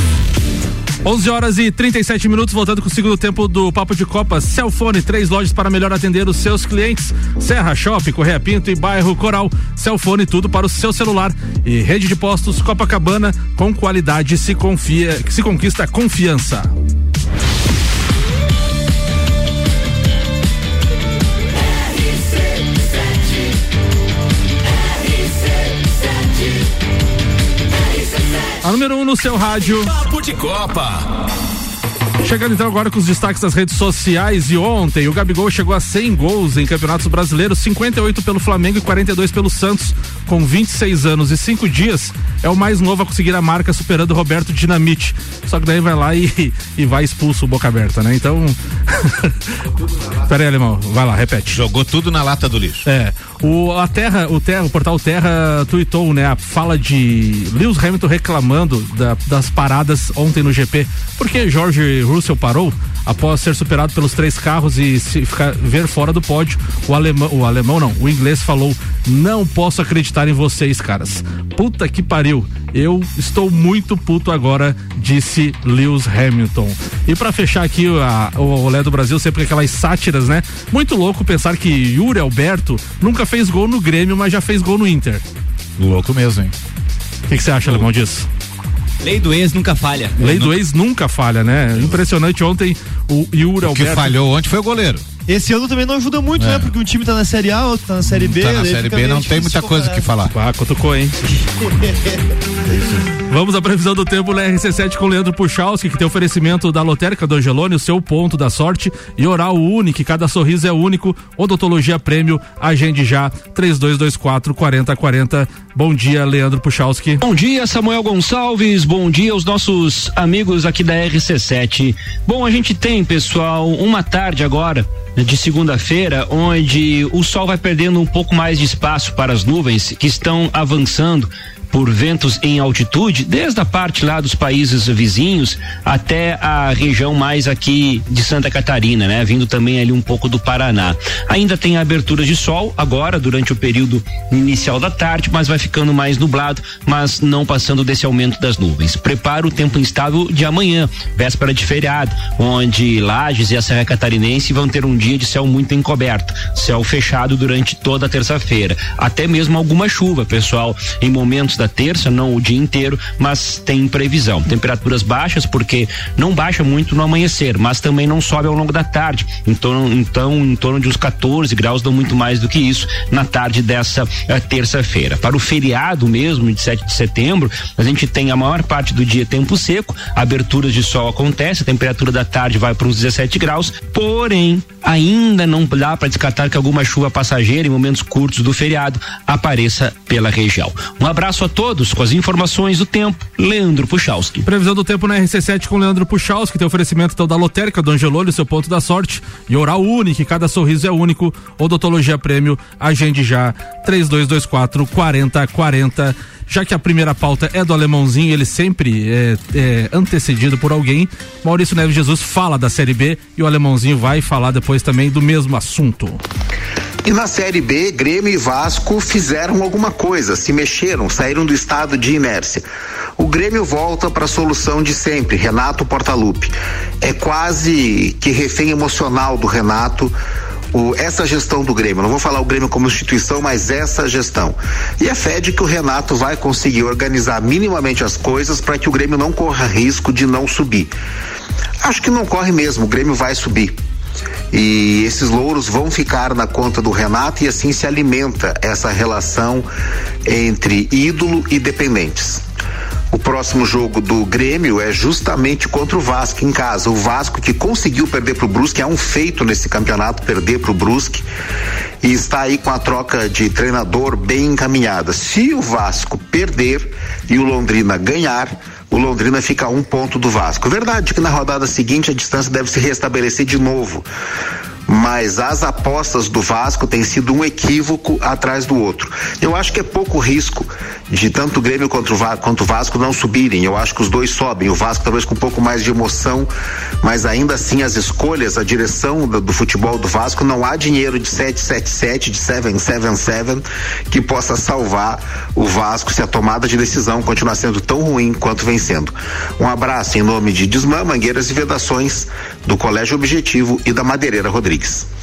11 horas e 37 minutos, voltando com o segundo tempo do Papo de Copa. Celfone, três lojas para melhor atender os seus clientes. Serra Shopping, Correia Pinto e Bairro Coral. Celfone, tudo para o seu celular. E rede de postos Copacabana, com qualidade se confia, se conquista confiança. A número 1 um no seu rádio. Papo de Copa. Chegando então agora com os destaques das redes sociais e ontem o Gabigol chegou a 100 gols em campeonatos brasileiros, 58 pelo Flamengo e 42 pelo Santos, com 26 anos e 5 dias. É o mais novo a conseguir a marca, superando Roberto Dinamite. Só que daí vai lá e, (laughs) e vai expulso o boca aberta, né? Então. (laughs) Pera aí, alemão, vai lá, repete. Jogou tudo na lata do lixo. É. O, a Terra, o Terra, o portal Terra tweetou, né, a fala de Lewis Hamilton reclamando da- das paradas ontem no GP. Porque George Russell parou após ser superado pelos três carros e se ficar, ver fora do pódio. O alemão, o alemão não, o inglês falou: "Não posso acreditar em vocês, caras. Puta que pariu. Eu estou muito puto agora", disse Lewis Hamilton. E pra fechar aqui a- o Olé do Brasil, sempre aquelas sátiras, né? Muito louco pensar que Yuri Alberto nunca fez gol no Grêmio, mas já fez gol no Inter. Louco mesmo, hein? O que que você acha, Alemão, disso? Lei do ex nunca falha. Lei do ex nunca falha, né? Impressionante ontem o Yuri O que Alberto. falhou ontem foi o goleiro. Esse ano também não ajuda muito, É. né? Porque um time tá na Série A, outro tá na Série B. Tá na Série B, não tem muita coisa que falar. Ah, cutucou, hein? (laughs) Vamos à previsão do tempo na RC7 com Leandro Puchalski, que tem oferecimento da Lotérica do Angelone, o seu ponto da sorte, e Oral Único, cada sorriso é único, odontologia prêmio, agende já, 3224 4040. Bom dia, Leandro Puchalski. Bom dia, Samuel Gonçalves. Bom dia aos nossos amigos aqui da RC7. Bom, a gente tem, pessoal, uma tarde agora né, de segunda-feira, onde o sol vai perdendo um pouco mais de espaço para as nuvens que estão avançando por ventos em altitude, desde a parte lá dos países vizinhos até a região mais aqui de Santa Catarina, né? Vindo também ali um pouco do Paraná. Ainda tem abertura de sol agora, durante o período inicial da tarde, mas vai ficando mais nublado, mas não passando desse aumento das nuvens. Prepara o tempo instável de amanhã, véspera de feriado, onde Lages e a Serra Catarinense vão ter um dia de céu muito encoberto, céu fechado durante toda a terça-feira. Até mesmo alguma chuva, pessoal, em momentos da terça, não o dia inteiro, mas tem previsão. Temperaturas baixas, porque não baixa muito no amanhecer, mas também não sobe ao longo da tarde. Então, então em torno de uns 14 graus, não muito mais do que isso, na tarde dessa eh, terça-feira. Para o feriado mesmo, de 7 de setembro, a gente tem a maior parte do dia tempo seco, aberturas de sol acontece, a temperatura da tarde vai para uns 17 graus, porém, ainda não dá para descartar que alguma chuva passageira em momentos curtos do feriado apareça pela região. Um abraço a todos com as informações do tempo. Leandro Puchalski. Previsão do tempo na RC7 com Leandro Puchalski, tem oferecimento então da Lotérica do Angelone, seu ponto da sorte, e Oral Único, cada sorriso é único, odontologia prêmio, agende já, 3224 4040. Já que a primeira pauta é do alemãozinho, ele sempre é, é antecedido por alguém. Maurício Neves Jesus fala da Série B e o alemãozinho vai falar depois também do mesmo assunto. E na Série B, Grêmio e Vasco fizeram alguma coisa, se mexeram, saíram do estado de inércia. O Grêmio volta para a solução de sempre, Renato Portaluppi. É quase que refém emocional do Renato. O, essa gestão do Grêmio, não vou falar o Grêmio como instituição, mas essa gestão. E é fé de que o Renato vai conseguir organizar minimamente as coisas para que o Grêmio não corra risco de não subir. Acho que não corre mesmo, o Grêmio vai subir. E esses louros vão ficar na conta do Renato e assim se alimenta essa relação entre ídolo e dependentes. O próximo jogo do Grêmio é justamente contra o Vasco em casa. O Vasco que conseguiu perder para o Brusque é um feito nesse campeonato perder para o Brusque e está aí com a troca de treinador bem encaminhada. Se o Vasco perder e o Londrina ganhar, o Londrina fica a um ponto do Vasco. Verdade que na rodada seguinte a distância deve se restabelecer de novo. Mas as apostas do Vasco têm sido um equívoco atrás do outro. Eu acho que é pouco risco de tanto o Grêmio quanto o, Vasco não subirem. Eu acho que os dois sobem. O Vasco talvez com um pouco mais de emoção, mas ainda assim as escolhas, a direção do, do futebol do Vasco, não há dinheiro de 777, de 777 que possa salvar o Vasco se a tomada de decisão continuar sendo tão ruim quanto vem sendo. Um abraço em nome de Desmã, Mangueiras e Vedações, do Colégio Objetivo e da Madeireira Rodrigues. weeks.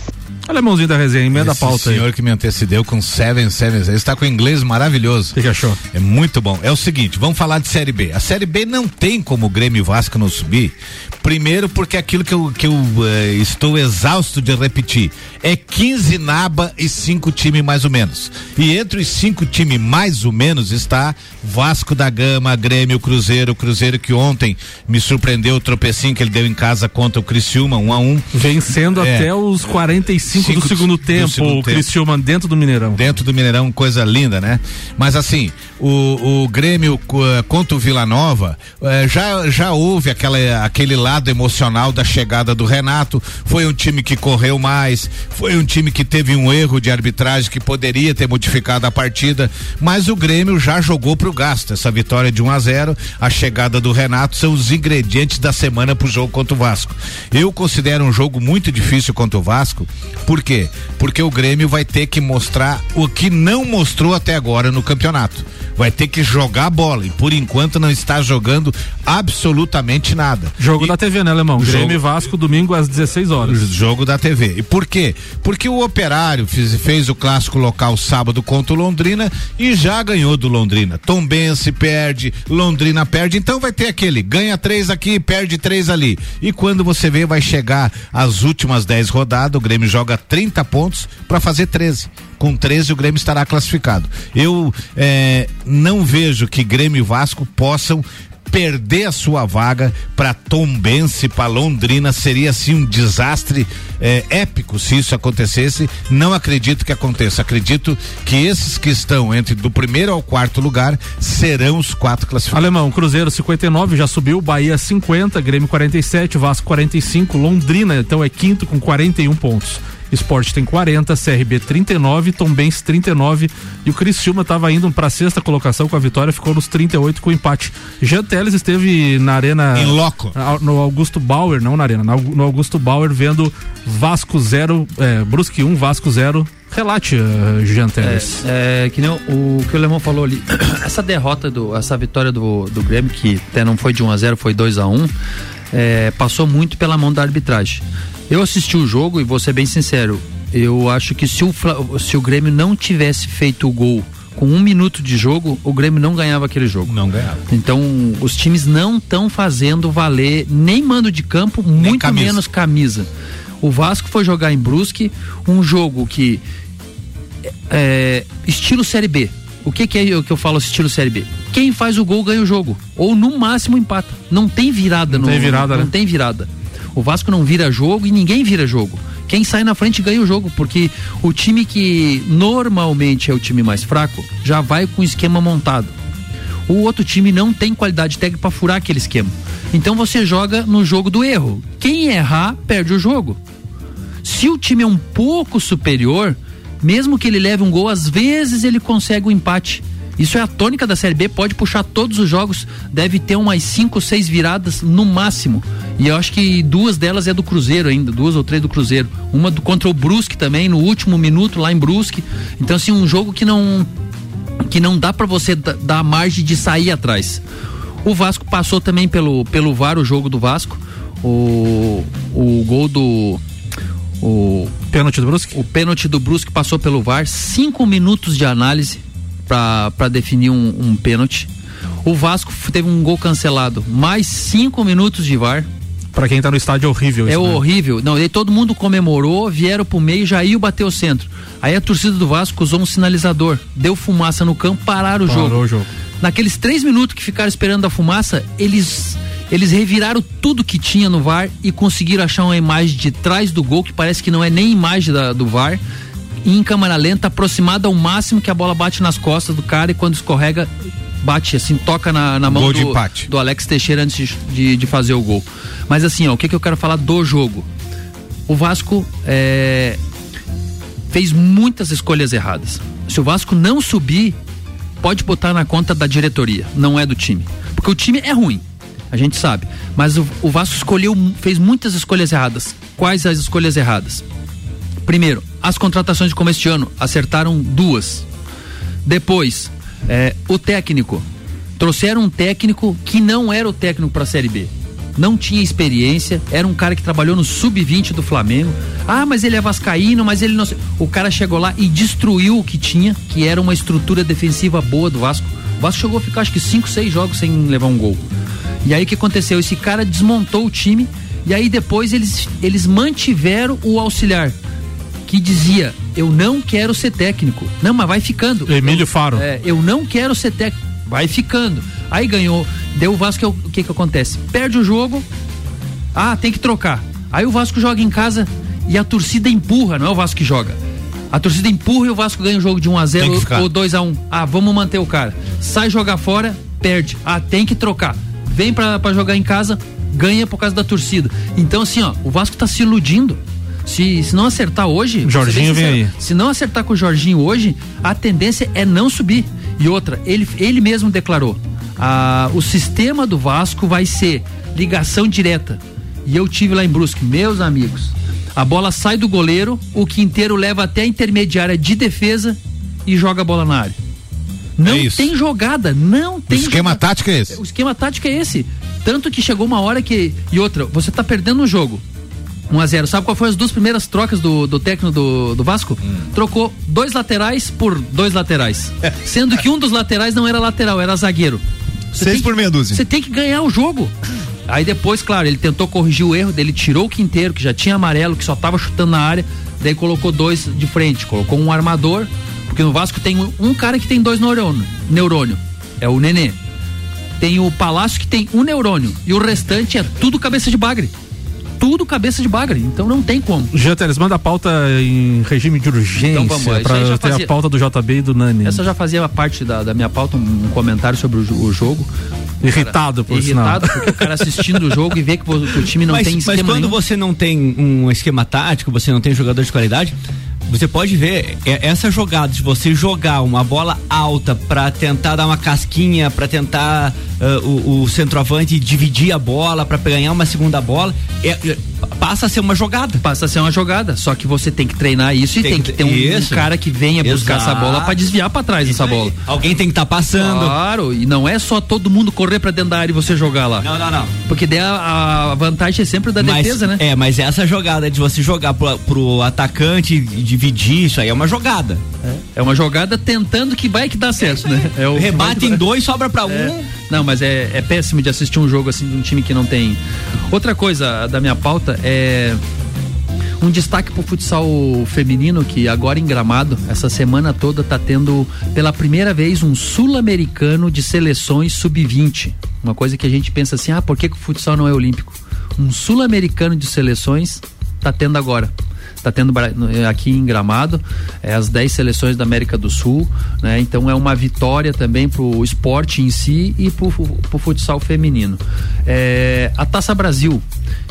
Alemãozinho da resenha, emenda a Esse pauta aí. senhor que me antecedeu com 777, ele está com inglês maravilhoso. O que, achou? É muito bom. É o seguinte, vamos falar de Série B. A Série B não tem como o Grêmio e Vasco não subir. Primeiro porque é aquilo que eu, que eu eh, estou exausto de repetir. É 15 naba e cinco times mais ou menos. E entre os cinco times mais ou menos está Vasco da Gama, Grêmio, Cruzeiro, Cruzeiro que ontem me surpreendeu o tropecinho que ele deu em casa contra o Criciúma, um a um. Vencendo É. até os 45 Cinco do segundo do tempo, segundo o tempo. Criciúma dentro do Mineirão. Dentro do Mineirão, coisa linda, né? Mas assim, o, o Grêmio eh, contra o Vila Nova, eh, já, já houve aquela, aquele lado emocional da chegada do Renato. Foi um time que correu mais, foi um time que teve um erro de arbitragem que poderia ter modificado a partida, mas o Grêmio já jogou pro gasto. Essa vitória de 1 a 0 a chegada do Renato são os ingredientes da semana pro jogo contra o Vasco. Eu considero um jogo muito difícil contra o Vasco, por quê? Porque o Grêmio vai ter que mostrar o que não mostrou até agora no campeonato. Vai ter que jogar bola e por enquanto não está jogando absolutamente nada. Jogo da TV, né, Alemão? Jogo- Grêmio e Vasco, domingo às 16 horas. Jogo da TV. E por quê? Porque o Operário fez, fez o clássico local sábado contra o Londrina e já ganhou do Londrina. Tombense perde, Londrina perde, então vai ter aquele, ganha três aqui, perde três ali. E quando você vê, vai chegar às últimas 10 rodadas, o Grêmio joga 30 pontos para fazer 13. Com 13 o Grêmio estará classificado. Eu eh, não vejo que Grêmio e Vasco possam perder a sua vaga para Tombense, para Londrina, seria assim um desastre eh, épico se isso acontecesse. Não acredito que aconteça. Acredito que esses que estão entre do primeiro ao quarto lugar serão os quatro classificados. Alemão, Cruzeiro 59 já subiu, Bahia 50, Grêmio 47, Vasco 45, Londrina então é quinto com 41 pontos. Esporte tem 40, CRB 39, Tombense 39 e o Criciúma estava indo para a sexta colocação com a vitória, ficou nos 38 com o empate. Jean Teles esteve na arena Em loco. no Augusto Bauer, não na arena, na- no Augusto Bauer vendo Vasco 0, é, Brusque 1, Vasco 0. Relate, uh, Jean Teles. É, é, que nem o, o que o Lemão falou ali. (clears throat) Essa derrota, do, essa vitória do, do Grêmio, que até não foi de 1 a 0 foi 2 a 1 é, passou muito pela mão da arbitragem. Eu assisti o jogo e vou ser bem sincero. Eu acho que se o, se o Grêmio não tivesse feito o gol com um minuto de jogo, o Grêmio não ganhava aquele jogo. Não ganhava. Então, os times não estão fazendo valer nem mando de campo, muito camisa. menos camisa. O Vasco foi jogar em Brusque, um jogo que é, estilo Série B. O que, que é o que eu falo estilo Série B? Quem faz o gol ganha o jogo. Ou no máximo empata. Não tem virada Não no, tem virada, Não né? tem virada. O Vasco não vira jogo e ninguém vira jogo. Quem sai na frente ganha o jogo, porque o time que normalmente é o time mais fraco já vai com o esquema montado. O outro time não tem qualidade técnica para furar aquele esquema. Então você joga no jogo do erro. Quem errar, perde o jogo. Se o time é um pouco superior, mesmo que ele leve um gol, às vezes ele consegue o empate. Isso é a tônica da Série B, pode puxar todos os jogos, deve ter umas 5, 6 viradas no máximo. E eu acho que duas delas é do Cruzeiro ainda, duas ou três do Cruzeiro. Uma do, contra o Brusque também, no último minuto lá em Brusque. Então, assim, um jogo que não que não dá pra você da- dar margem de sair atrás. O Vasco passou também pelo, pelo VAR o jogo do Vasco. O, o gol do. O pênalti do Brusque? O pênalti do Brusque passou pelo VAR. Cinco minutos de análise para definir um, um pênalti. O Vasco teve um gol cancelado. Mais cinco minutos de VAR. Pra quem tá no estádio é horrível É isso, né? horrível. Não, daí todo mundo comemorou, vieram pro meio, Jair bateu o centro. Aí a torcida do Vasco usou um sinalizador, deu fumaça no campo, pararam o Parou jogo. o jogo. Naqueles três minutos que ficaram esperando a fumaça, eles eles reviraram tudo que tinha no VAR e conseguiram achar uma imagem de trás do gol que parece que não é nem imagem da- do VAR. E em câmera lenta, aproximada ao máximo que a bola bate nas costas do cara e quando escorrega, bate assim, toca na, na mão do, do Alex Teixeira antes de- de, de fazer o gol. Mas assim, ó, o que, que eu quero falar do jogo? O Vasco é, fez muitas escolhas erradas. Se o Vasco não subir, pode botar na conta da diretoria, não é do time. Porque o time é ruim, a gente sabe. Mas o, o Vasco escolheu, fez muitas escolhas erradas. Quais as escolhas erradas? Primeiro, as contratações de começo de ano acertaram duas. Depois, é, o técnico. Trouxeram um técnico que não era o técnico para a Série B. não tinha experiência, era um cara que trabalhou no sub-20 do Flamengo. Ah, mas ele é vascaíno, mas ele não. O cara chegou lá e destruiu o que tinha, que era uma estrutura defensiva boa do Vasco. O Vasco chegou a ficar acho que 5, 6 jogos sem levar um gol. E aí o que aconteceu? Esse cara desmontou o time e aí depois eles, eles mantiveram o auxiliar que dizia: Eu não quero ser técnico. Não, mas vai ficando. Emílio Faro. É, eu não quero ser técnico. Vai ficando. Aí ganhou. Deu o Vasco, o que que acontece? Perde o jogo. Ah, tem que trocar. Aí o Vasco joga em casa e a torcida empurra, não é o Vasco que joga. A torcida empurra e o Vasco ganha o jogo de 1 a 0 ou 2 a 1. Ah, vamos manter o cara. Sai jogar fora, perde. Ah, tem que trocar. Vem pra, pra jogar em casa, ganha por causa da torcida. Então assim, ó, o Vasco tá se iludindo. Se, se não acertar hoje, Jorginho vem aí. se não acertar com o Jorginho hoje, a tendência é não subir. E outra, ele, ele mesmo declarou: ah, o sistema do Vasco vai ser ligação direta. E eu tive lá em Brusque, meus amigos. A bola sai do goleiro, o quinteiro leva até a intermediária de defesa e joga a bola na área. Não É tem jogada, não tem esquema jogada. tático é esse. O esquema tático é esse. Tanto que chegou uma hora que. E outra, você tá perdendo um jogo. 1 a 0 Sabe qual foi as duas primeiras trocas do, do técnico do, do Vasco? Hum. Trocou dois laterais por dois laterais. (laughs) Sendo que um dos laterais não era lateral, era zagueiro. Você Seis por meia dúzia. Você tem que ganhar o jogo. Aí depois, claro, ele tentou corrigir o erro dele, tirou o quinteiro, que já tinha amarelo, que só tava chutando na área, daí colocou dois de frente, colocou um armador, porque no Vasco tem um, um cara que tem dois neurônio, neurônio, é o Nenê. Tem o Palácio que tem um neurônio, e o restante é tudo cabeça de bagre. Tudo cabeça de bagre, então não tem como. Jean Teles, manda a pauta em regime de urgência Então vamos, pra já ter fazia- a pauta do JB e do Nani. Essa já fazia parte da, da minha pauta, um, um comentário sobre o, o jogo. Irritado, por Irritado, sinal. porque o cara assistindo o jogo e vê que, o que o time não mas, tem mas esquema quando nenhum. você não tem um esquema tático, você não tem jogador de qualidade, você pode ver é, essa jogada de você jogar uma bola alta pra tentar dar uma casquinha, pra tentar ah, o, o centroavante dividir a bola, pra ganhar uma segunda bola, é- passa a ser uma jogada. Passa a ser uma jogada, só que você tem que treinar isso e Tem tem, que- ter um, um isso. cara que venha buscar essa Exato. bola pra desviar pra trás essa bola. Alguém tem que estar passando. Claro, e não é só todo mundo correr pra dentro da área e você jogar lá. Não, não, não. Porque daí a, a vantagem é sempre da Mas- defesa, né? É, mas essa jogada de você jogar pro, pro atacante e dividir, isso aí é uma jogada. É uma jogada tentando que vai que dá certo, né? É o Rebate em dois, sobra pra um. Não, mas é, é péssimo de assistir um jogo assim de um time que não tem. Outra coisa da minha pauta é um destaque pro futsal feminino que agora em Gramado, essa semana toda tá tendo pela primeira vez um sul-americano de seleções sub-20. Uma coisa que a gente pensa assim: "Ah, por que, que o futsal não é olímpico?" Um sul-americano de seleções tá tendo agora. Tá tendo no- aqui em Gramado é, as 10 seleções da América do Sul, né? Então é uma vitória também pro esporte em si e fu- pro futsal feminino. É, a Taça Brasil,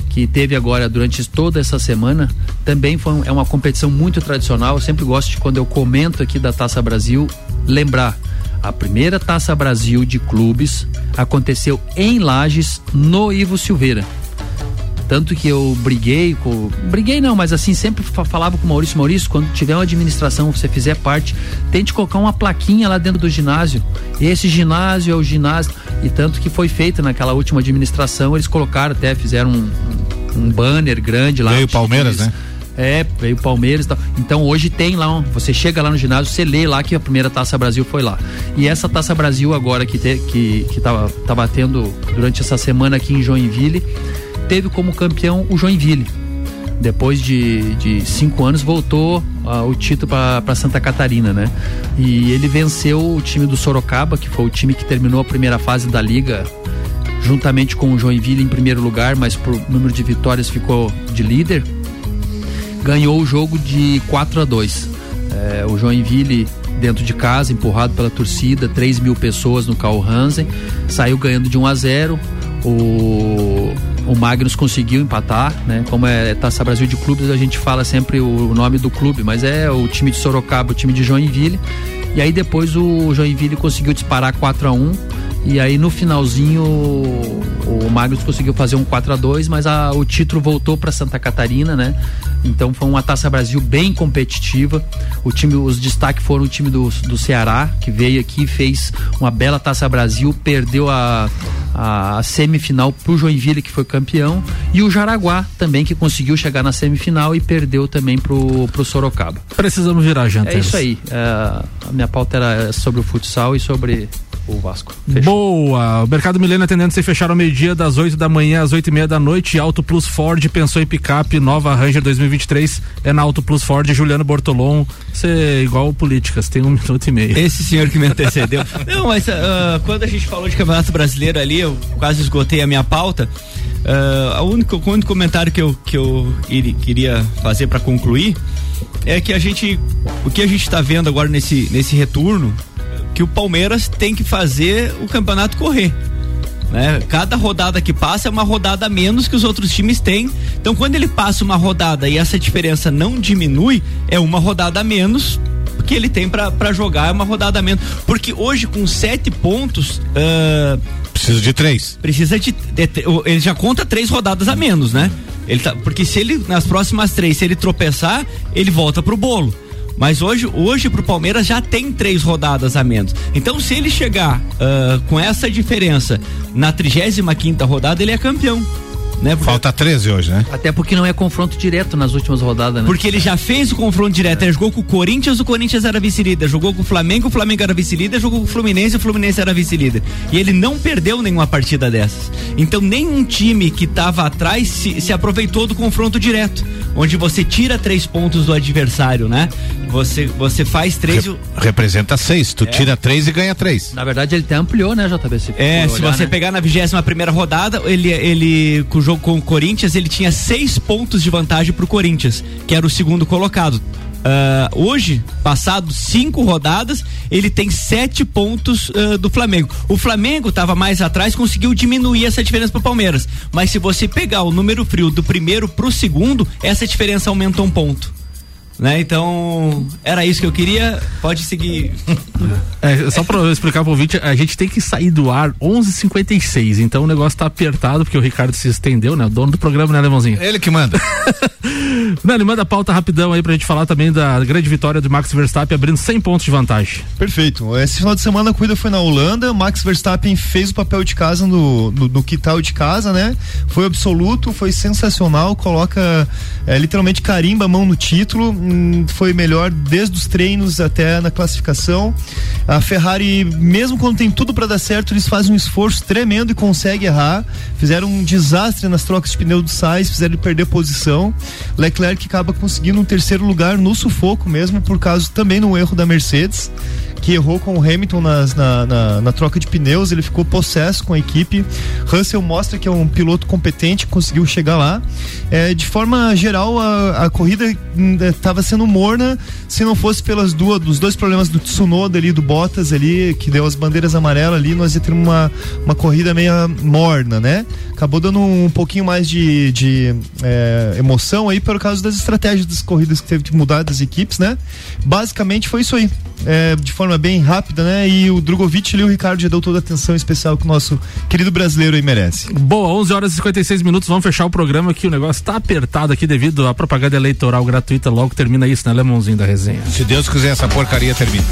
que teve agora durante toda essa semana, também foi é uma competição muito tradicional. Eu sempre gosto de quando eu comento aqui da Taça Brasil, lembrar a primeira Taça Brasil de clubes aconteceu em Lages no Ivo Silveira. Tanto que eu briguei com. Briguei não, mas assim, sempre fa- falava com o Maurício. Maurício, quando tiver uma administração, você fizer parte, tente colocar uma plaquinha lá dentro do ginásio. Esse ginásio é o ginásio. E tanto que foi feita naquela última administração, eles colocaram até, fizeram um, um- um banner grande lá. Veio o Palmeiras, né? É, veio o Palmeiras e tal. Então hoje tem lá, um- você chega lá no ginásio, você lê lá que a primeira Taça Brasil foi lá. E essa Taça Brasil agora que, te, que, que tava, tava tendo durante essa semana aqui em Joinville, teve como campeão o Joinville. Depois de, de cinco anos voltou ah, o título para Santa Catarina, né? E ele venceu o time do Sorocaba, que foi o time que terminou a primeira fase da liga juntamente com o Joinville em primeiro lugar, mas por número de vitórias ficou de líder ganhou o jogo de 4 a 2 É, o Joinville dentro de casa, empurrado pela torcida, 3 mil pessoas no Carl Hansen, saiu ganhando de 1 a 0 o, o Magnus conseguiu empatar, né? Como é Taça Brasil de Clubes, a gente fala sempre o nome do clube, mas é o time de Sorocaba, o time de Joinville. E aí depois o Joinville conseguiu disparar 4 a 1 e aí no finalzinho o, Magnus conseguiu fazer um 4 a 2 mas a- o título voltou para Santa Catarina, né? Então foi uma Taça Brasil bem competitiva. O time, os destaques foram o time do, do Ceará, que veio aqui e fez uma bela Taça Brasil, perdeu a, a semifinal pro Joinville, que foi campeão, e o Jaraguá também, que conseguiu chegar na semifinal e perdeu também pro, pro Sorocaba. Precisamos virar jantar. É isso aí. É, a minha pauta era sobre o futsal e sobre o Vasco. Boa! O Mercado Milênio atendendo se fechar ao meio-dia, das 8 da manhã às 8 e meia da noite. Auto Plus Ford pensou em picape, nova Ranger 2023. É na Auto Plus Ford, Juliano Bortolom. Você é igual políticas, tem um (laughs) minuto e meio. Esse senhor que me antecedeu. (laughs) Não, mas uh, quando a gente falou de Campeonato Brasileiro ali, eu quase esgotei a minha pauta. Uh, o, único, o único comentário que eu, que eu ir, queria fazer para concluir é que a gente. O que a gente está vendo agora nesse, nesse retorno que o Palmeiras tem que fazer o campeonato correr. Né? Cada rodada que passa é uma rodada a menos que os outros times têm. Então, quando ele passa uma rodada e essa diferença não diminui, é uma rodada a menos que ele tem para jogar, é uma rodada a menos. Porque hoje, com sete pontos. Uh, precisa de três. Precisa de, de, de. Ele já conta três rodadas a menos, né? Ele tá, porque se ele, nas próximas três, se ele tropeçar, ele volta pro bolo. Mas hoje, hoje pro Palmeiras já tem três rodadas a menos. Então, se ele chegar uh, com essa diferença na 35 quinta rodada, ele é campeão. Né? Porque... Falta 13 hoje, né? Até porque não é confronto direto nas últimas rodadas, né? Porque ele já fez o confronto direto. Ele jogou com o Corinthians, o Corinthians era vice-líder. Jogou com o Flamengo, o Flamengo era vice-líder. Jogou com o Fluminense, o Fluminense era vice-líder. E ele não perdeu nenhuma partida dessas. Então, nenhum time que estava atrás se, se aproveitou do confronto direto. Onde você tira três pontos do adversário, né? Você, você faz três. Re representa seis. Tu é. tira três e ganha três. Na verdade, ele até ampliou, né, JB? Se é, se olhar, você né? pegar na 21 primeira rodada, ele, ele com o jogo com o Corinthians, ele tinha seis pontos de vantagem pro Corinthians, que era o segundo colocado. Uh, hoje, passados cinco rodadas, ele tem sete pontos uh, do Flamengo. O Flamengo estava mais atrás, conseguiu diminuir essa diferença para o Palmeiras. Mas se você pegar o número frio do primeiro pro segundo, essa diferença aumenta um ponto. Né? Então, era isso que eu queria. Pode seguir. (laughs) É, só para explicar pro ouvinte, a gente tem que sair do ar 11:56. Então o negócio tá apertado porque o Ricardo se estendeu, né? O dono do programa, né, Alemãozinho? Ele que manda. (laughs) Nani, manda a pauta rapidão aí pra gente falar também da grande vitória do Max Verstappen abrindo 100 pontos de vantagem. Perfeito. Esse final de semana a corrida foi na Holanda. Max Verstappen fez o papel de casa no, no, no quital de casa, né? Foi absoluto, foi sensacional. Coloca é, literalmente carimba a mão no título foi melhor desde os treinos até na classificação. A Ferrari, mesmo quando tem tudo para dar certo, eles fazem um esforço tremendo e conseguem errar. Fizeram um desastre nas trocas de pneu do Sainz, fizeram ele perder posição. Leclerc acaba conseguindo um terceiro lugar no sufoco mesmo, por causa também no erro da Mercedes que errou com o Hamilton nas, na, na, na, troca de pneus, ele ficou possesso com a equipe. Russell mostra que é um piloto competente, conseguiu chegar lá. É, de forma geral, a, a corrida estava sendo morna se não fosse pelas duas, dos dois problemas do Tsunoda ali, do Bottas ali, que deu as bandeiras amarelas ali, nós ia ter uma, uma corrida meio morna, né? Acabou dando um pouquinho mais de, de é, emoção aí por causa das estratégias das corridas que teve que mudar das equipes, né? Basicamente foi isso aí. É, de forma bem rápida, né? E o Drogovic e o Ricardo já deu toda a atenção especial que o nosso querido brasileiro aí merece. Boa, 11 horas e 56 minutos, vamos fechar o programa aqui. O negócio tá apertado aqui devido à propaganda eleitoral gratuita. Logo termina isso, né, Lemãozinho da resenha. Se Deus quiser, essa porcaria termina.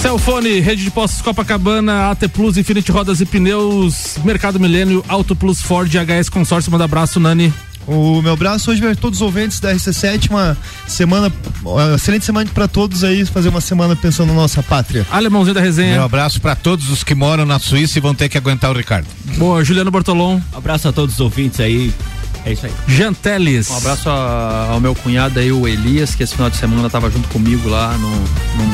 Celfone, Rede de Postos Copacabana, AT Plus, Infinite Rodas e Pneus, Mercado Milênio, Auto Plus Ford, HS Consórcio. Manda abraço, Nani. O meu abraço hoje vai todos os ouvintes da RC7, uma semana, uma excelente semana para todos aí, fazer uma semana pensando na nossa pátria. Alemãozinho da resenha. Um abraço para todos os que moram na Suíça e vão ter que aguentar o Ricardo. Boa, Juliano Bortolom. Um abraço a todos os ouvintes aí. É isso aí. Janteles. Um abraço a, ao meu cunhado aí, o Elias, que esse final de semana estava junto comigo lá no, num,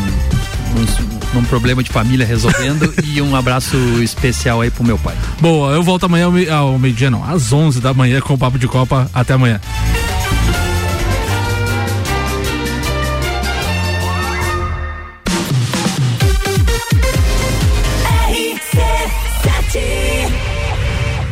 num, num problema de família resolvendo (laughs) e um abraço especial aí pro meu pai. Boa, eu volto amanhã ao, meio-dia, não, às 11 da manhã com o Papo de Copa. Até amanhã.